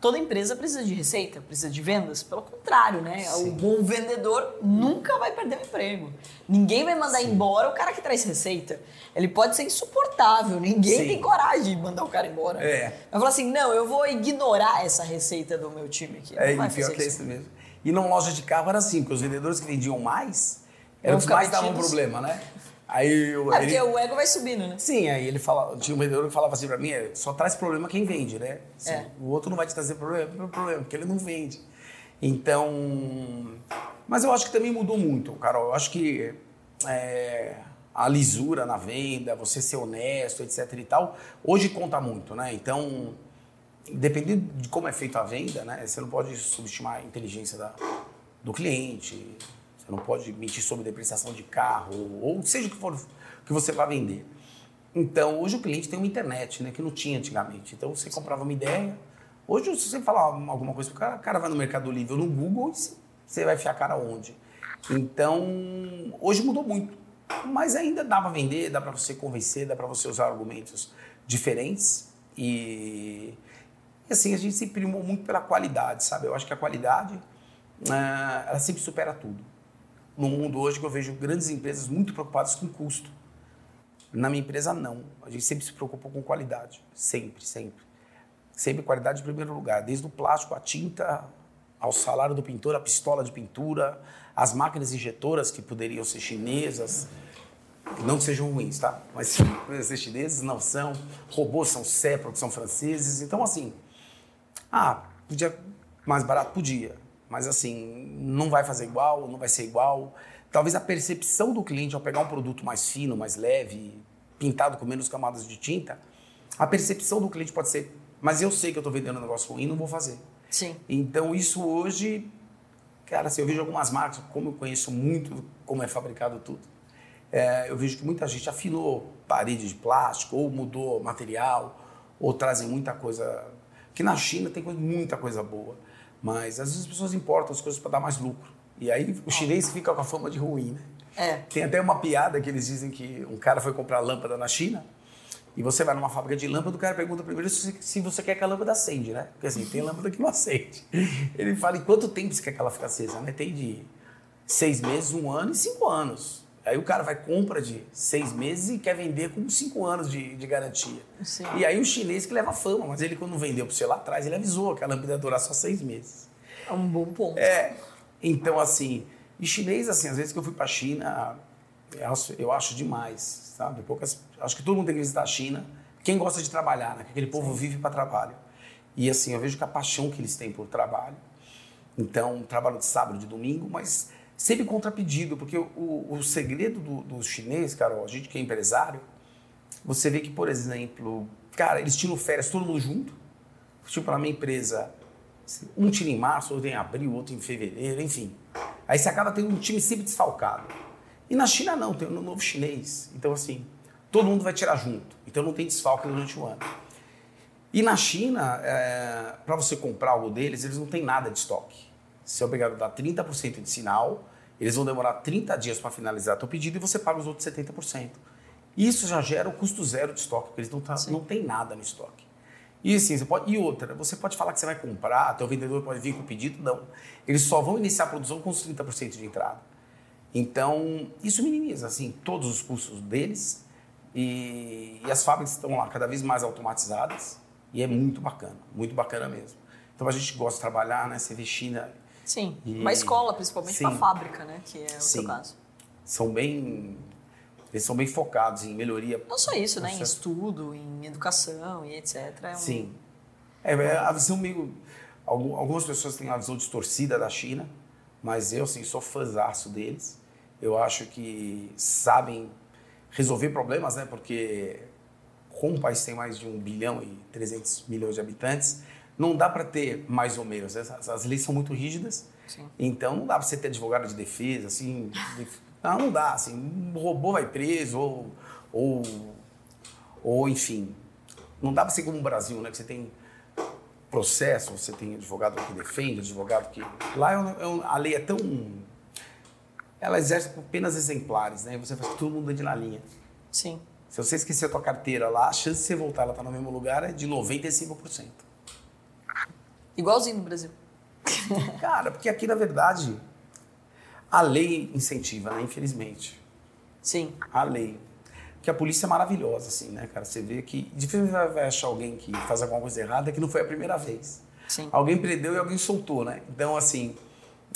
toda empresa precisa de receita, precisa de vendas. Pelo contrário, né? Sim. O bom vendedor nunca vai perder o emprego. Ninguém vai mandar Sim. embora o cara que traz receita. Ele pode ser insuportável, ninguém Sim. tem coragem de mandar o cara embora. É. Vai falar assim: não, eu vou ignorar essa receita do meu time aqui. É, e pior que é isso mesmo. E numa loja de carro era assim, porque os vendedores que vendiam mais eram os que mais davam problema, né? Aí eu, é porque o ego vai subindo, né? Sim, aí ele fala, tinha um vendedor que falava assim pra mim, é, só traz problema quem vende, né? Assim, é. O outro não vai te trazer problema, problema, porque ele não vende. Então, mas eu acho que também mudou muito, Carol. Eu acho que é, a lisura na venda, você ser honesto, etc e tal, hoje conta muito, né? Então, dependendo de como é feita a venda, né? Você não pode subestimar a inteligência da, do cliente, você não pode mentir sobre depreciação de carro, ou seja o que for que você vai vender. Então, hoje o cliente tem uma internet, né? Que não tinha antigamente. Então, você comprava uma ideia. Hoje, se você falar alguma coisa para o cara, o cara vai no Mercado Livre ou no Google e você vai a cara onde. Então, hoje mudou muito. Mas ainda dá para vender, dá para você convencer, dá para você usar argumentos diferentes. E, e, assim, a gente se primou muito pela qualidade, sabe? Eu acho que a qualidade, uh, ela sempre supera tudo. No mundo hoje que eu vejo grandes empresas muito preocupadas com custo. Na minha empresa, não. A gente sempre se preocupou com qualidade. Sempre, sempre. Sempre qualidade em primeiro lugar. Desde o plástico, a tinta, ao salário do pintor, a pistola de pintura, as máquinas injetoras que poderiam ser chinesas, não que sejam ruins, tá? Mas ser chineses, não são. Robôs são Sepro, que são franceses. Então, assim, ah, podia mais barato? Podia. Mas, assim, não vai fazer igual, não vai ser igual. Talvez a percepção do cliente ao pegar um produto mais fino, mais leve, pintado com menos camadas de tinta, a percepção do cliente pode ser, mas eu sei que eu estou vendendo um negócio ruim, não vou fazer. Sim. Então, isso hoje Cara, assim, eu vejo algumas marcas, como eu conheço muito como é fabricado tudo, é, eu vejo que muita gente afinou parede de plástico, ou mudou material, ou trazem muita coisa. Que na China tem muita coisa boa, mas às vezes as pessoas importam as coisas para dar mais lucro. E aí o chinês fica com a fama de ruim, né? É. Tem até uma piada que eles dizem que um cara foi comprar lâmpada na China e você vai numa fábrica de lâmpada, o cara pergunta primeiro se, se você quer que a lâmpada acende, né? Porque assim, tem lâmpada que não acende. Ele fala, em quanto tempo você quer que ela fique acesa? Né? Tem de seis meses, um ano e cinco anos. Aí o cara vai compra de seis meses e quer vender com cinco anos de, de garantia. Sim. E aí o chinês que leva fama, mas ele quando vendeu para você lá atrás, ele avisou que a lâmpada ia durar só seis meses. É um bom ponto. É. Então, assim, e chinês, assim, às vezes que eu fui para a China, eu acho, eu acho demais sabe? Poucas, acho que todo mundo tem que visitar a China. Quem gosta de trabalhar, né? Aquele povo Sim. vive para trabalho. E assim, eu vejo que a paixão que eles têm por trabalho. Então, trabalho de sábado, de domingo, mas sempre contrapedido, porque o, o segredo do, do chinês, cara, a gente que é empresário, você vê que, por exemplo, cara, eles tiram férias todo mundo junto. Tipo, na minha empresa, um tira em março, outro em abril, outro em fevereiro, enfim. Aí você acaba tendo um time sempre desfalcado. E na China não, tem ano novo chinês. Então, assim, todo mundo vai tirar junto. Então não tem desfalque durante o ano. E na China, é, para você comprar algo deles, eles não têm nada de estoque. Você é obrigado a dar 30% de sinal, eles vão demorar 30 dias para finalizar teu pedido e você paga os outros 70%. Isso já gera o custo zero de estoque, porque eles não, tá, não tem nada no estoque. E assim, você pode. E outra, você pode falar que você vai comprar, teu vendedor pode vir com o pedido, não. Eles só vão iniciar a produção com os 30% de entrada. Então, isso minimiza assim, todos os custos deles. E, e, as fábricas estão lá cada vez mais automatizadas. E é muito bacana, muito bacana mesmo. Então a gente gosta de trabalhar, né? Você vê China. Sim, e... uma escola, principalmente para fábrica, né? Que é o Sim. seu caso. São bem eles são bem focados em melhoria. Não só isso, né? Em estudo, em educação e etc. É um... Sim. É, é, a visão meio. Algumas pessoas têm a visão distorcida da China, mas eu, assim, sou fãzaço deles. Eu acho que sabem resolver problemas, né? Porque como um país tem mais de 1 bilhão e 300 milhões de habitantes, não dá para ter mais ou menos. As, as leis são muito rígidas, Sim. então não dá para você ter advogado de defesa, assim. De, não, não dá, assim, um robô vai preso ou, ou, ou enfim. Não dá para ser como o Brasil, né? Que você tem processo, você tem advogado que defende, advogado que... Lá é um, é a lei é tão... Ela exerce apenas exemplares, né? Você faz todo mundo ande na linha. Sim. Se você esquecer a tua carteira lá, a chance de você voltar, ela tá no mesmo lugar, é de 95%. Igualzinho no Brasil. Cara, porque aqui, na verdade, a lei incentiva, né? Infelizmente. Sim. A lei. Porque a polícia é maravilhosa, assim, né, cara? Você vê que dificilmente vai achar alguém que faz alguma coisa errada que não foi a primeira vez. Sim. Alguém prendeu e alguém soltou, né? Então, assim,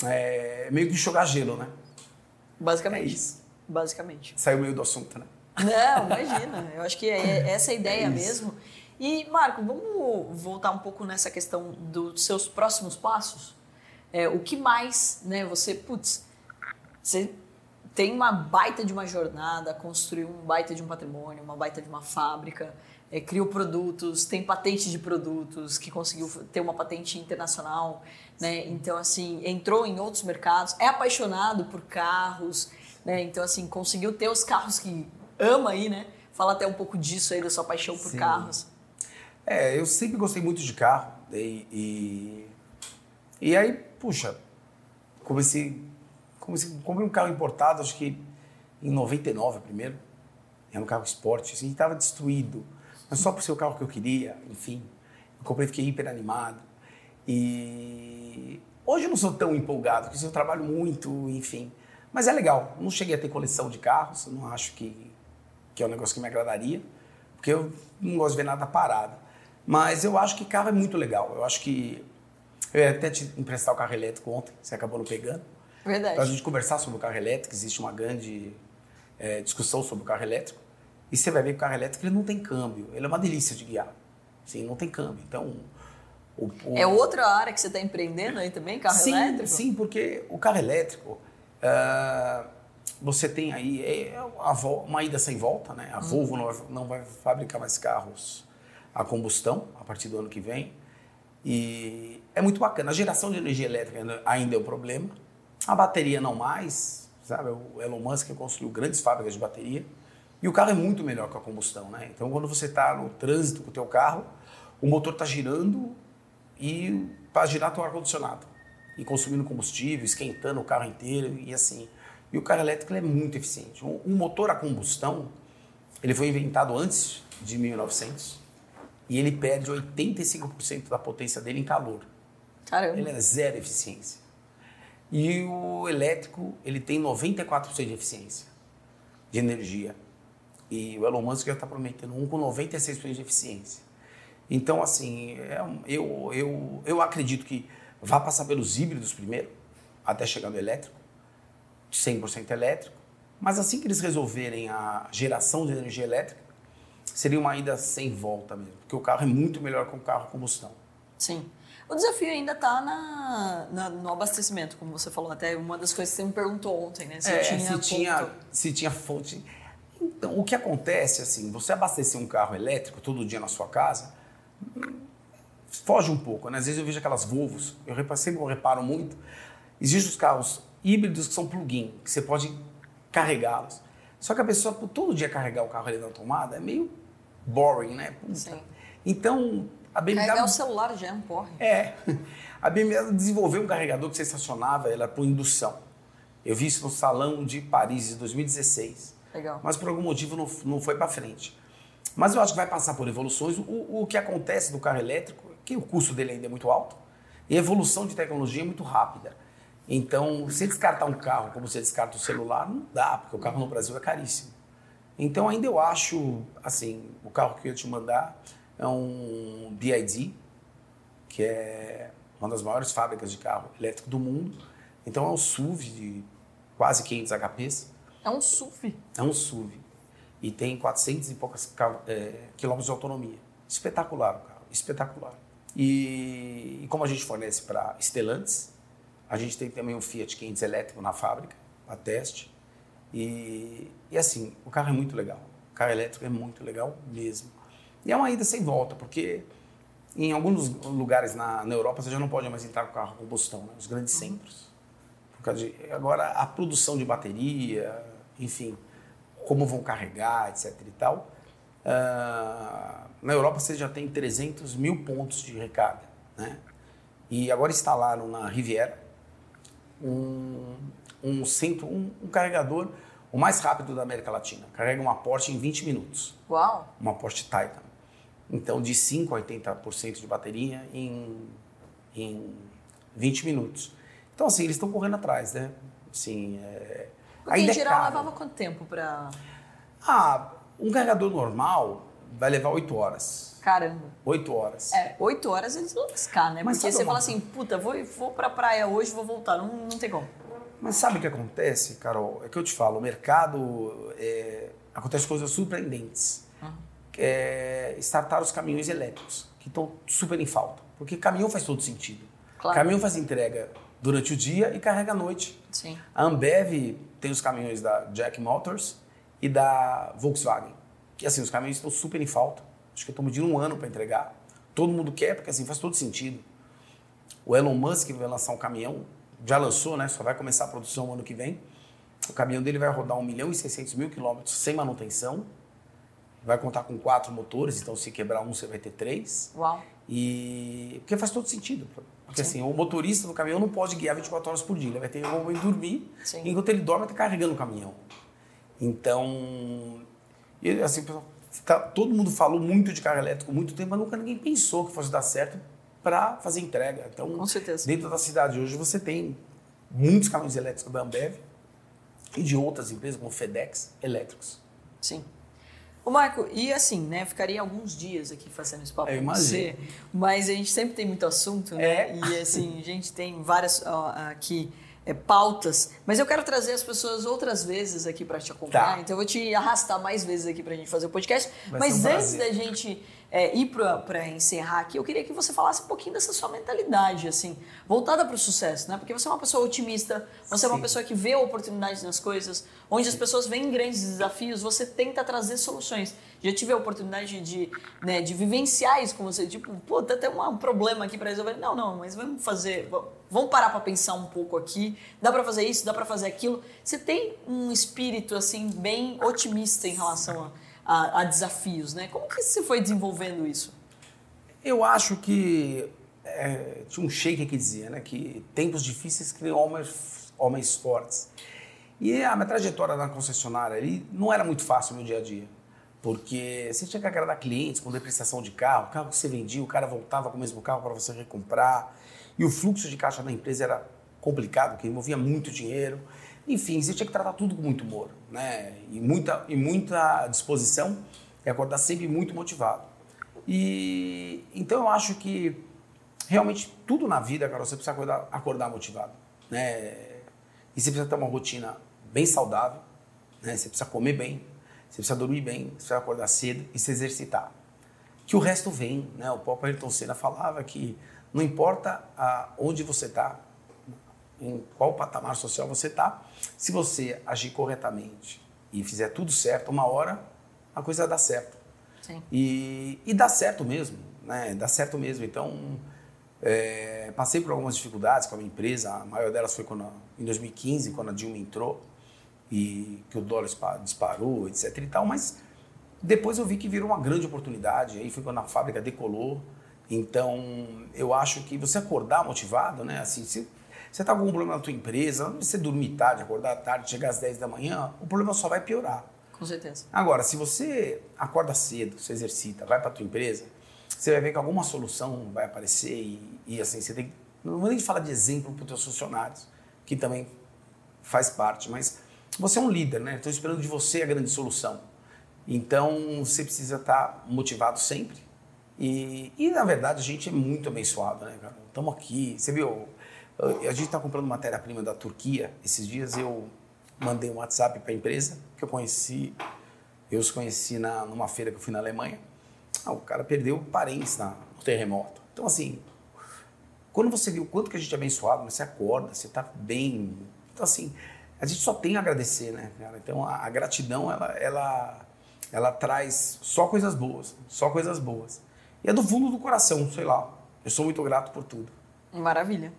é meio que jogar gelo, né? Basicamente. É isso. Basicamente. Saiu meio do assunto, né? Não, imagina. Eu acho que é essa a ideia é mesmo. E, Marco, vamos voltar um pouco nessa questão dos seus próximos passos? É, o que mais, né, você, putz, você tem uma baita de uma jornada, construiu um baita de um patrimônio, uma baita de uma fábrica, é, criou produtos, tem patente de produtos, que conseguiu ter uma patente internacional, né? Então, assim, entrou em outros mercados, é apaixonado por carros, né? Então, assim, conseguiu ter os carros que ama aí, né? Fala até um pouco disso aí, da sua paixão por Sim. carros. É, eu sempre gostei muito de carro. E, e, e aí, puxa, comecei comprei um carro importado, acho que em 99 primeiro. Era um carro esporte, assim, estava destruído. Mas só por ser o carro que eu queria, enfim. Eu comprei, fiquei hiper animado. E hoje eu não sou tão empolgado, porque eu trabalho muito, enfim. Mas é legal. Não cheguei a ter coleção de carros, não acho que, que é um negócio que me agradaria, porque eu não gosto de ver nada parado. Mas eu acho que carro é muito legal. Eu acho que. Eu ia até te emprestar o carro elétrico ontem, você acabou não pegando. Verdade. Para a gente conversar sobre o carro elétrico, existe uma grande é, discussão sobre o carro elétrico. E você vai ver que o carro elétrico ele não tem câmbio, ele é uma delícia de guiar. Sim, não tem câmbio. Então, o, o... É outra área que você está empreendendo aí também, carro sim, elétrico? Sim, porque o carro elétrico, uh, você tem aí é uma ida sem volta, né? A hum. Volvo não vai, não vai fabricar mais carros a combustão a partir do ano que vem. E é muito bacana. A geração de energia elétrica ainda é um problema. A bateria não mais, sabe? O Elon Musk construiu grandes fábricas de bateria e o carro é muito melhor que a combustão, né? Então, quando você está no trânsito com o teu carro, o motor está girando e para girar teu ar condicionado e consumindo combustível, esquentando o carro inteiro e assim. E o carro elétrico é muito eficiente. Um motor a combustão, ele foi inventado antes de 1900 e ele perde 85% da potência dele em calor. Caramba. Ele é zero eficiência. E o elétrico, ele tem 94% de eficiência de energia. E o Elon Musk já está prometendo um com 96% de eficiência. Então, assim, é, eu, eu, eu acredito que vai passar pelos híbridos primeiro, até chegar no elétrico, 100% elétrico. Mas assim que eles resolverem a geração de energia elétrica, seria uma ida sem volta mesmo. Porque o carro é muito melhor que um carro combustão. Sim. O desafio ainda está na, na, no abastecimento, como você falou. Até uma das coisas que você me perguntou ontem, né? Se, é, tinha, se, tinha, se tinha fonte. Então, o que acontece, assim, você abastecer um carro elétrico todo dia na sua casa, foge um pouco, né? Às vezes eu vejo aquelas Volvos, eu sempre reparo muito, existem os carros híbridos que são plug-in, que você pode carregá-los. Só que a pessoa, por todo dia carregar o carro ali na tomada, é meio boring, né? Sim. Então, a BMW... Carregar o celular já é um porre. É. A BMW desenvolveu um carregador que você estacionava ela por indução. Eu vi isso no Salão de Paris, em 2016. Legal. Mas por algum motivo não, não foi para frente. Mas eu acho que vai passar por evoluções. O, o que acontece do carro elétrico é que o custo dele ainda é muito alto e a evolução de tecnologia é muito rápida. Então, você descartar um carro como você descarta o celular, não dá, porque o carro no Brasil é caríssimo. Então, ainda eu acho, assim, o carro que eu ia te mandar é um BID, que é uma das maiores fábricas de carro elétrico do mundo. Então, é um SUV de quase 500 HPs. É um SUV. É um SUV. E tem 400 e poucas é, quilômetros de autonomia. Espetacular o carro, espetacular. E, e como a gente fornece para Stellantis, a gente tem também um Fiat 500 elétrico na fábrica, a teste. E, e assim, o carro é muito legal. O carro elétrico é muito legal mesmo. E é uma ida sem volta, porque em alguns lugares na, na Europa você já não pode mais entrar com carro a combustão, né? os grandes centros. Por causa de, agora, a produção de bateria, enfim, como vão carregar, etc e tal. Uh, na Europa você já tem 300 mil pontos de recarga, né? E agora instalaram na Riviera um, um centro, um, um, carregador o mais rápido da América Latina. Carrega uma Porsche em 20 minutos. Uau! Uma Porsche Titan. Então, de 5 a 80% de bateria em, em 20 minutos. Então, assim, eles estão correndo atrás, né? Assim, é, Porque em é geral levava quanto tempo para... Ah, um carregador normal vai levar 8 horas. Caramba. 8 horas. É, 8 horas eles vão lascar, né? Mas Porque você uma... fala assim, puta, vou, vou pra praia hoje, vou voltar. Não, não tem como. Mas sabe o que acontece, Carol? É que eu te falo, o mercado... É, acontece coisas surpreendentes. Uhum. É, startar os caminhões elétricos, que estão super em falta. Porque caminhão faz todo sentido. Claro. Caminhão faz entrega durante o dia e carrega à noite. Sim. A Ambev tem os caminhões da Jack Motors e da Volkswagen. E assim, os caminhões estão super em falta. Acho que estamos de um ano para entregar. Todo mundo quer, porque assim faz todo sentido. O Elon Musk vai lançar um caminhão, já lançou, né? Só vai começar a produção ano que vem. O caminhão dele vai rodar 1 milhão e 600 mil quilômetros sem manutenção. Vai contar com quatro motores, então se quebrar um, você vai ter três. Uau. E... Porque faz todo sentido. Porque Sim. assim, o motorista do caminhão não pode guiar 24 horas por dia. Ele vai ter um de dormir. Sim. Enquanto ele dorme, vai estar carregando o caminhão. Então, e, assim, tá, todo mundo falou muito de carro elétrico muito tempo, mas nunca ninguém pensou que fosse dar certo para fazer entrega. Então, Com certeza. dentro da cidade hoje você tem muitos caminhões elétricos da Ambev e de outras empresas como FedEx elétricos. Sim. Ô Marco, e assim, né, ficaria alguns dias aqui fazendo esse papo com você, mas a gente sempre tem muito assunto, né? É. E assim, a gente tem várias ó, aqui é, pautas, mas eu quero trazer as pessoas outras vezes aqui para te acompanhar, tá. então eu vou te arrastar mais vezes aqui para a gente fazer o podcast. Vai mas um antes da gente é, ir para encerrar aqui, eu queria que você falasse um pouquinho dessa sua mentalidade, assim, voltada para o sucesso, né? Porque você é uma pessoa otimista, você Sim. é uma pessoa que vê oportunidades nas coisas, onde as pessoas veem grandes desafios, você tenta trazer soluções. Já tive a oportunidade de, né, de vivenciar isso com você, tipo, pô, tá até um problema aqui para resolver. Não, não, mas vamos fazer, vamos parar para pensar um pouco aqui. Dá para fazer isso, dá para fazer aquilo. Você tem um espírito assim bem otimista em relação a, a, a desafios, né? Como que você foi desenvolvendo isso? Eu acho que é, tinha um sheik que dizia, né, que tempos difíceis criam homens, homens fortes. E a minha trajetória na concessionária ali não era muito fácil no dia a dia. Porque você tinha que agradar clientes com depreciação de carro, carro que você vendia, o cara voltava com o mesmo carro para você recomprar. E o fluxo de caixa da empresa era complicado, porque envolvia muito dinheiro. Enfim, você tinha que tratar tudo com muito humor, né? E muita, e muita disposição e acordar sempre muito motivado. E então eu acho que realmente tudo na vida, cara, você precisa acordar, acordar motivado, né? E você precisa ter uma rotina bem saudável, né? Você precisa comer bem, você precisa dormir bem, você precisa acordar cedo e se exercitar. Que o resto vem, né? O próprio Ayrton Senna falava que não importa a, onde você está, em qual patamar social você está, se você agir corretamente e fizer tudo certo, uma hora a coisa dá certo. Sim. E, e dá certo mesmo, né? Dá certo mesmo. Então, é, passei por algumas dificuldades com a minha empresa, a maior delas foi quando, em 2015, quando a Dilma entrou. e que o dólar disparou, etc e tal, mas depois eu vi que virou uma grande oportunidade, aí foi quando a fábrica decolou. Então, eu acho que você acordar motivado, né? Assim, se você está com algum problema na tua empresa, você dormir tarde, acordar tarde, chegar às 10 da manhã, o problema só vai piorar. Com certeza. Agora, se você acorda cedo, se exercita, vai para tua empresa, você vai ver que alguma solução vai aparecer e, e assim, você tem não vou nem falar de exemplo para os teus funcionários, que também faz parte, mas você é um líder, né? Estou esperando de você a grande solução. Então, você precisa estar motivado sempre. E, e na verdade, a gente é muito abençoado, né, cara? Estamos aqui. Você viu, a gente está comprando matéria-prima da Turquia. Esses dias eu mandei um WhatsApp para a empresa que eu conheci. Eu os conheci na, numa feira que eu fui na Alemanha. Ah, o cara perdeu parentes na, no terremoto. Então, assim, quando você viu o quanto que a gente é abençoado, você acorda, você está bem. Então, assim, a gente só tem a agradecer, né, cara? Então, a, a gratidão, ela, ela, ela traz só coisas boas, só coisas boas. E é do fundo do coração, sei lá. Eu sou muito grato por tudo. Maravilha.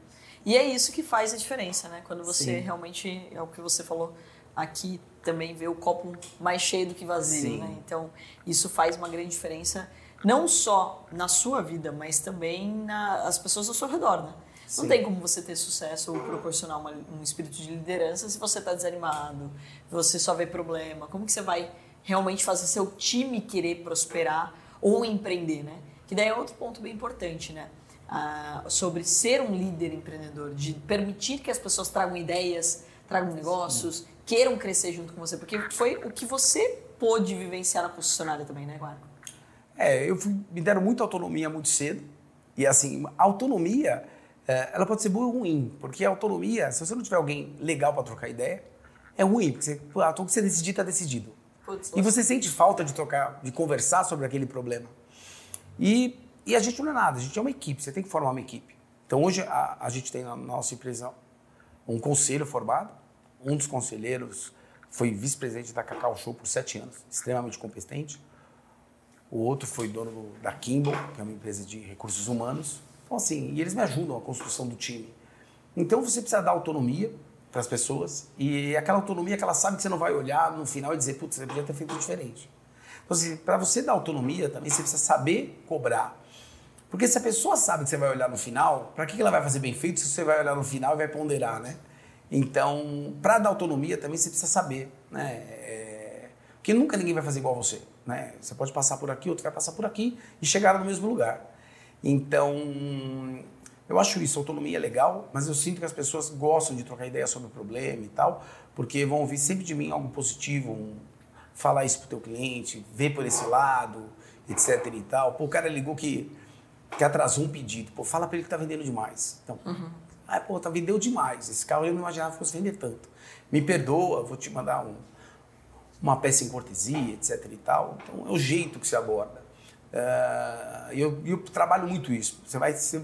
E é isso que faz a diferença, né? Quando você Sim. realmente, é o que você falou aqui, também vê o copo mais cheio do que vazio, Sim. né? Então, isso faz uma grande diferença, não só na sua vida, mas também nas pessoas ao seu redor, né? Sim. Não tem como você ter sucesso ou proporcionar uma, um espírito de liderança se você está desanimado, você só vê problema. Como que você vai realmente fazer seu time querer prosperar ou empreender, né? Que daí é outro ponto bem importante, né? Ah, sobre ser um líder empreendedor, de permitir que as pessoas tragam ideias, tragam negócios, Sim. queiram crescer junto com você, porque foi o que você pôde vivenciar na concessionária também, né, Guarco? É, eu fui, me deram muita autonomia muito cedo, e assim, autonomia, é, ela pode ser boa ou ruim, porque a autonomia, se você não tiver alguém legal para trocar ideia, é ruim, porque você, ah, tudo que você decidir está decidido. Putz, e você sente falta de trocar, de conversar sobre aquele problema. E, e a gente não é nada, a gente é uma equipe, você tem que formar uma equipe. Então hoje a, a gente tem na nossa empresa um conselho formado, um dos conselheiros foi vice-presidente da Cacau Show por sete anos, extremamente competente. O outro foi dono da Kimball, que é uma empresa de recursos humanos. Então, assim, e eles me ajudam a construção do time. Então, você precisa dar autonomia para as pessoas e aquela autonomia que ela sabe que você não vai olhar no final e dizer, putz, você podia ter feito diferente. Então, assim, para você dar autonomia também, você precisa saber cobrar. Porque se a pessoa sabe que você vai olhar no final, para que ela vai fazer bem feito se você vai olhar no final e vai ponderar, né? Então, para dar autonomia também você precisa saber, né? É... Porque nunca ninguém vai fazer igual a você, né? Você pode passar por aqui, outro vai passar por aqui e chegar no mesmo lugar. Então, eu acho isso, autonomia é legal, mas eu sinto que as pessoas gostam de trocar ideia sobre o problema e tal, porque vão ouvir sempre de mim algo positivo, um, falar isso pro teu cliente, ver por esse lado, etc e tal. Pô, o cara ligou que, que atrasou um pedido. Pô, fala para ele que tá vendendo demais. Então, uhum. ah, pô, tá vendeu demais. Esse carro eu não imaginava que fosse vender tanto. Me perdoa, vou te mandar um, uma peça em cortesia, etc e tal. Então, é o jeito que se aborda. Uh, eu, eu trabalho muito isso. Você vai, você,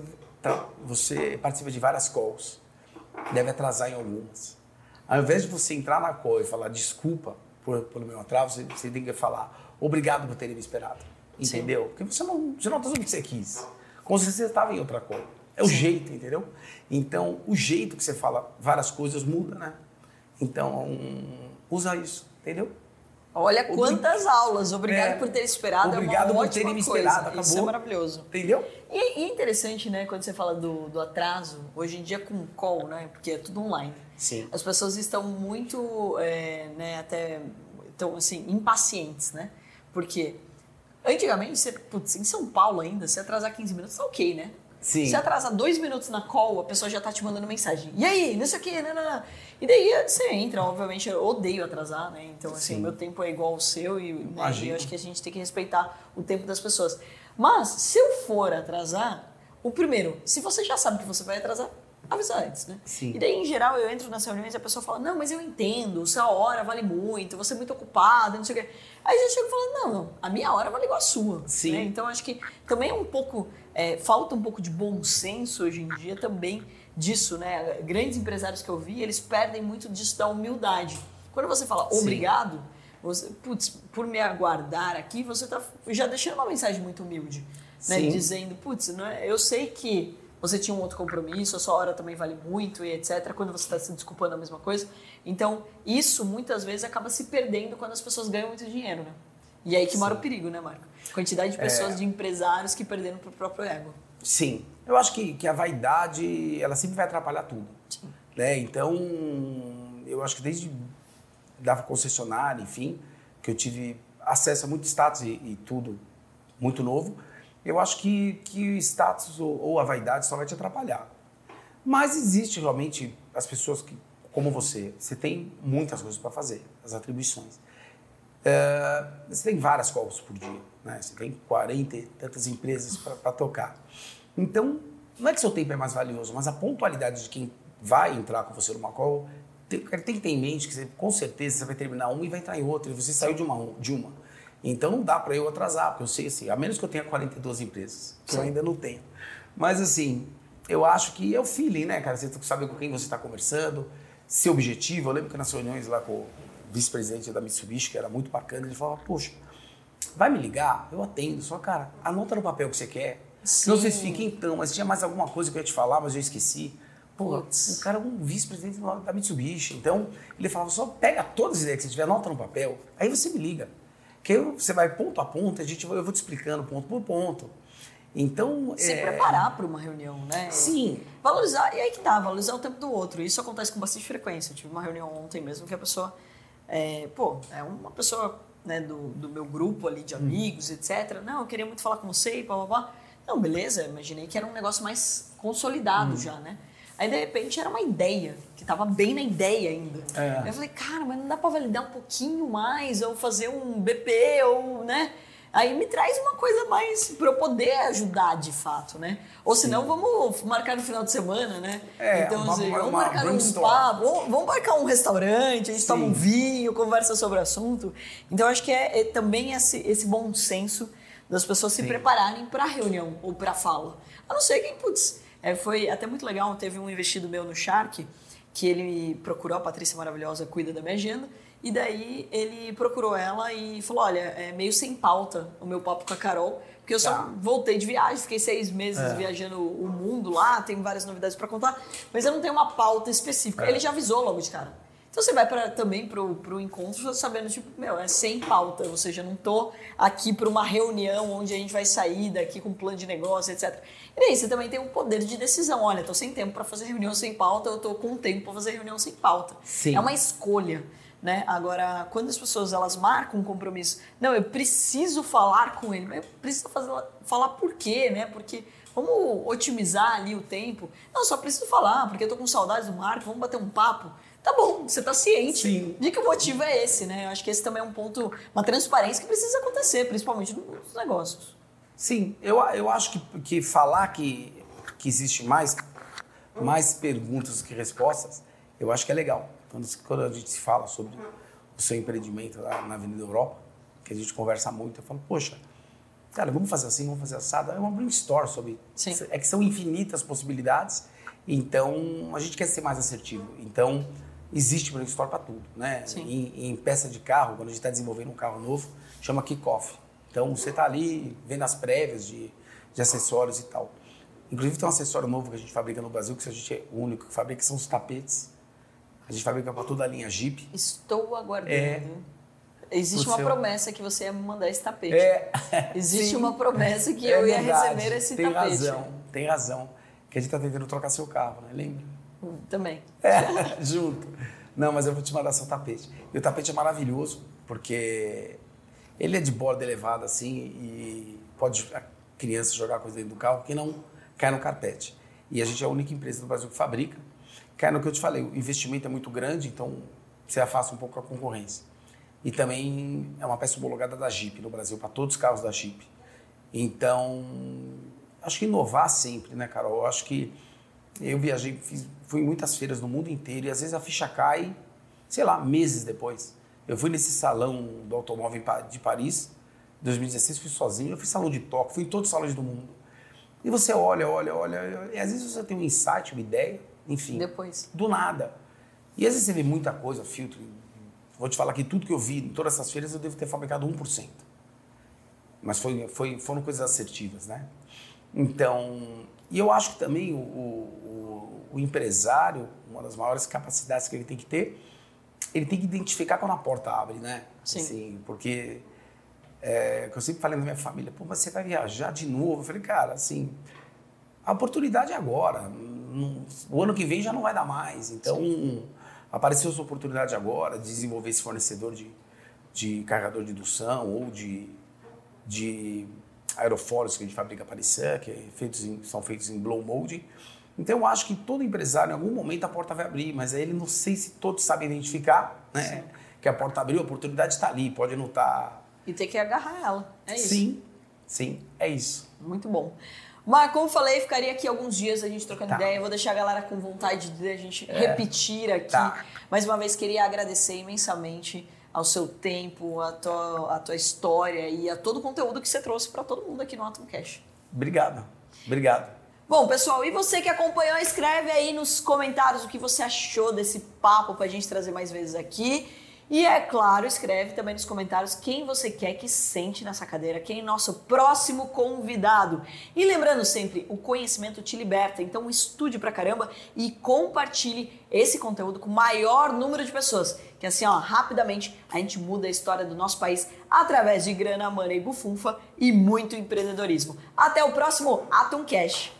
você participa de várias calls, deve atrasar em algumas. Ao invés de você entrar na call e falar desculpa, por, pelo meu atraso, você, você, tem que falar obrigado por terem me esperado. Entendeu? Sim. Porque você não, você não fazendo o que você quis. Com certeza você estava em outra coisa. É o Sim. jeito, entendeu? Então, o jeito que você fala várias coisas muda, né? Então, usa isso, entendeu? Olha quantas aulas. Obrigado é, por ter esperado. Obrigado é por terem me esperado. Acabou. Isso é maravilhoso. Entendeu? E, e, é interessante, né, quando você fala do, do atraso, hoje em dia com call, né, porque é tudo online. Sim. As pessoas estão muito, é, né, até, estão assim, impacientes, né? Porque antigamente, você, putz, em São Paulo ainda, se atrasar 15 minutos, tá ok, né? Sim. Se atrasar dois minutos na call, a pessoa já tá te mandando mensagem. E aí, não sei o quê, não, não, não. E daí você entra, obviamente, eu odeio atrasar, né? Então, assim, Sim. meu tempo é igual ao seu e, né, e eu acho que a gente tem que respeitar o tempo das pessoas. Mas, se eu for atrasar, o primeiro, se você já sabe que você vai atrasar, avisa antes, né? Sim. E daí, em geral, eu entro nas reuniões e a pessoa fala, não, mas eu entendo, sua hora vale muito, você é muito ocupado, não sei o quê. Aí eu chego falando, não, não, a minha hora vale igual a sua. Sim. Né? Então, acho que também é um pouco, é, falta um pouco de bom senso hoje em dia também disso, né? Grandes empresários que eu vi, eles perdem muito disso da humildade. Quando você fala obrigado, você, putz, por me aguardar aqui, você está já deixando uma mensagem muito humilde, né? Dizendo, putz, é, eu sei que você tinha um outro compromisso, a sua hora também vale muito e etc. Quando você está se desculpando a mesma coisa. Então, isso muitas vezes acaba se perdendo quando as pessoas ganham muito dinheiro, né? E aí que mora o perigo, né, Marco? Quantidade de pessoas, É. de empresários que perderam pro próprio ego. Sim. Eu acho que, que a vaidade, ela sempre vai atrapalhar tudo. Sim. Né? Então, eu acho que desde da concessionária, enfim, que eu tive acesso a muito status e, e tudo muito novo, eu acho que, que o status ou, ou a vaidade só vai te atrapalhar. Mas existe realmente as pessoas que, como você, você tem muitas coisas para fazer, as atribuições. É, você tem várias calls por dia, né? Você tem 40 e tantas empresas para tocar. Então, não é que seu tempo é mais valioso, mas a pontualidade de quem vai entrar com você numa call, tem, tem que ter em mente que você, com certeza você vai terminar uma e vai entrar em outra, e você saiu de uma. De uma. Então não dá para eu atrasar, porque eu sei assim, a menos que eu tenha 42 empresas, que eu ainda não tenho. Mas assim, eu acho que é o feeling, né, cara? Você tem que saber com quem você está conversando, seu objetivo. Eu lembro que nas reuniões lá com o vice-presidente da Mitsubishi, que era muito bacana, ele falava, poxa, vai me ligar? Eu atendo, só, cara, anota no papel o que você quer. Sim. vocês ficam, então, mas tinha mais alguma coisa que eu ia te falar, mas eu esqueci. Pô, o cara é um vice-presidente da Mitsubishi. Então, ele falava, só pega todas as ideias que você tiver, anota no papel, aí você me liga. Que aí você vai ponto a ponto, a gente, eu vou te explicando ponto por ponto. Então, Se é, preparar para uma reunião, né? Sim. Valorizar, e aí que tá, valorizar o tempo do outro. Isso acontece com bastante frequência. Eu tive uma reunião ontem mesmo que a pessoa, é, pô, é uma pessoa né, do, do meu grupo ali Hum. de amigos, etc. Não, eu queria muito falar com você e blá blá blá. Não, beleza, imaginei que era um negócio mais consolidado Hum. já, né? Aí de repente era uma ideia, que tava bem na ideia ainda. É. Eu falei, cara, mas não dá pra validar um pouquinho mais, ou fazer um BP, ou, né? Aí me traz uma coisa mais pra eu poder ajudar de fato, né? Ou senão vamos marcar no final de semana, né? É, então, uma- assim, vamos uma marcar um papo, vamos, vamos marcar um restaurante, a gente toma um Sim. vinho, conversa sobre o assunto. Então, acho que é, é também esse, esse bom senso das pessoas se Sim. prepararem para a reunião ou para a fala. A não ser que, putz, é, foi até muito legal, teve um investido meu no Shark, que ele procurou, a Patrícia maravilhosa cuida da minha agenda, e daí ele procurou ela e falou, olha, é meio sem pauta o meu papo com a Carol, porque eu só Tá. voltei de viagem, fiquei seis meses É. viajando o mundo lá, tenho várias novidades para contar, mas eu não tenho uma pauta específica. É. Ele já avisou logo de cara. Então você vai pra, também pro, pro encontro sabendo, tipo, meu, é sem pauta, ou seja, não tô aqui para uma reunião onde a gente vai sair daqui com plano de negócio, etc. E daí você também tem um poder de decisão. Olha, tô sem tempo para fazer reunião sem pauta, eu tô com tempo para fazer reunião sem pauta. Sim. É uma escolha. Né? Agora, quando as pessoas elas marcam um compromisso, não, eu preciso falar com ele, mas eu preciso fazer, falar por quê, né? Porque vamos otimizar ali o tempo. Não, só preciso falar, porque eu tô com saudades do Marco, vamos bater um papo. Tá bom, você tá ciente Sim. de que o motivo é esse, né? Eu acho que esse também é um ponto, uma transparência que precisa acontecer, principalmente nos negócios. Sim, eu, eu acho que, que falar que, que existe mais, mais perguntas do que respostas, eu acho que é legal. Quando, quando a gente se fala sobre o seu empreendimento lá na Avenida Europa, que a gente conversa muito, eu falo, poxa, cara, vamos fazer assim, vamos fazer assado. É uma brainstorm sobre... Sim. É que são infinitas possibilidades, então a gente quer ser mais assertivo. Então, existe brainstorm para tudo, né? Em, em peça de carro, quando a gente está desenvolvendo um carro novo, chama kickoff. Então, você está ali vendo as prévias de, de acessórios e tal. Inclusive, tem um acessório novo que a gente fabrica no Brasil, que a gente é o único que fabrica, que são os tapetes. A gente fabrica para toda a linha Jeep. Estou aguardando. É. Existe uma seu- promessa que você ia me mandar esse tapete. É. Existe Sim. uma promessa que É eu ia verdade. receber esse tem tapete. razão, tem razão. Que a gente está tentando trocar seu carro, né? Lembra? Também. É, junto. Não, mas eu vou te mandar seu tapete. E o tapete é maravilhoso, porque ele é de borda elevada, assim, e pode a criança jogar coisa dentro do carro que não cai no carpete. E a gente é a única empresa do Brasil que fabrica. Cai no que eu te falei, o investimento é muito grande, então você afasta um pouco a concorrência. E também é uma peça homologada da Jeep no Brasil, para todos os carros da Jeep. Então, acho que inovar sempre, né, Carol? Eu acho que eu viajei, fiz, fui em muitas feiras no mundo inteiro e às vezes a ficha cai, sei lá, meses depois. Eu fui nesse salão do automóvel de Paris, 2016, fui sozinho, eu fui salão de Tóquio, fui em todos os salões do mundo. E você olha, olha, olha, e às vezes você tem um insight, uma ideia, enfim, Depois. do nada. E às vezes você vê muita coisa, filtro. Vou te falar que tudo que eu vi em todas essas feiras eu devo ter fabricado 1%. Mas foi, foi, foram coisas assertivas, né? Então, E eu acho que também o, o, o empresário, uma das maiores capacidades que ele tem que ter, ele tem que identificar quando a porta abre, né? Sim. Assim, porque é, eu sempre falei na minha família, pô, mas você vai viajar de novo? Eu falei, cara, assim, a oportunidade é agora. O ano que vem já não vai dar mais. Então, Sim. apareceu essa oportunidade agora de desenvolver esse fornecedor de, de carregador de indução ou de, de aerofólios que a gente fabrica para que é feitos em, são feitos em blow molding. Então, eu acho que todo empresário, em algum momento, a porta vai abrir, mas aí ele não sei se todos sabem identificar, né? Sim. Que a porta abriu, a oportunidade está ali, pode não estar... Tá... E tem que agarrar ela, é isso. Sim, sim, é isso. Muito bom. Mas, como falei, ficaria aqui alguns dias a gente trocando tá. ideia. Eu vou deixar a galera com vontade de a gente é. repetir aqui. Tá. Mais uma vez, queria agradecer imensamente ao seu tempo, a tua, a tua história e a todo o conteúdo que você trouxe para todo mundo aqui no Atom Cash. Obrigado. Obrigado. Bom, pessoal, e você que acompanhou, escreve aí nos comentários o que você achou desse papo para a gente trazer mais vezes aqui. E é claro, escreve também nos comentários quem você quer que sente nessa cadeira, quem é nosso próximo convidado. E lembrando sempre, o conhecimento te liberta, então estude pra caramba e compartilhe esse conteúdo com o maior número de pessoas, que assim, ó, rapidamente a gente muda a história do nosso país através de grana, money, bufunfa e muito empreendedorismo. Até o próximo Atom Cash.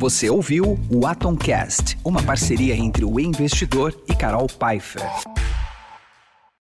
Você ouviu o Atomcast, uma parceria entre o investidor e Carol Pfeiffer.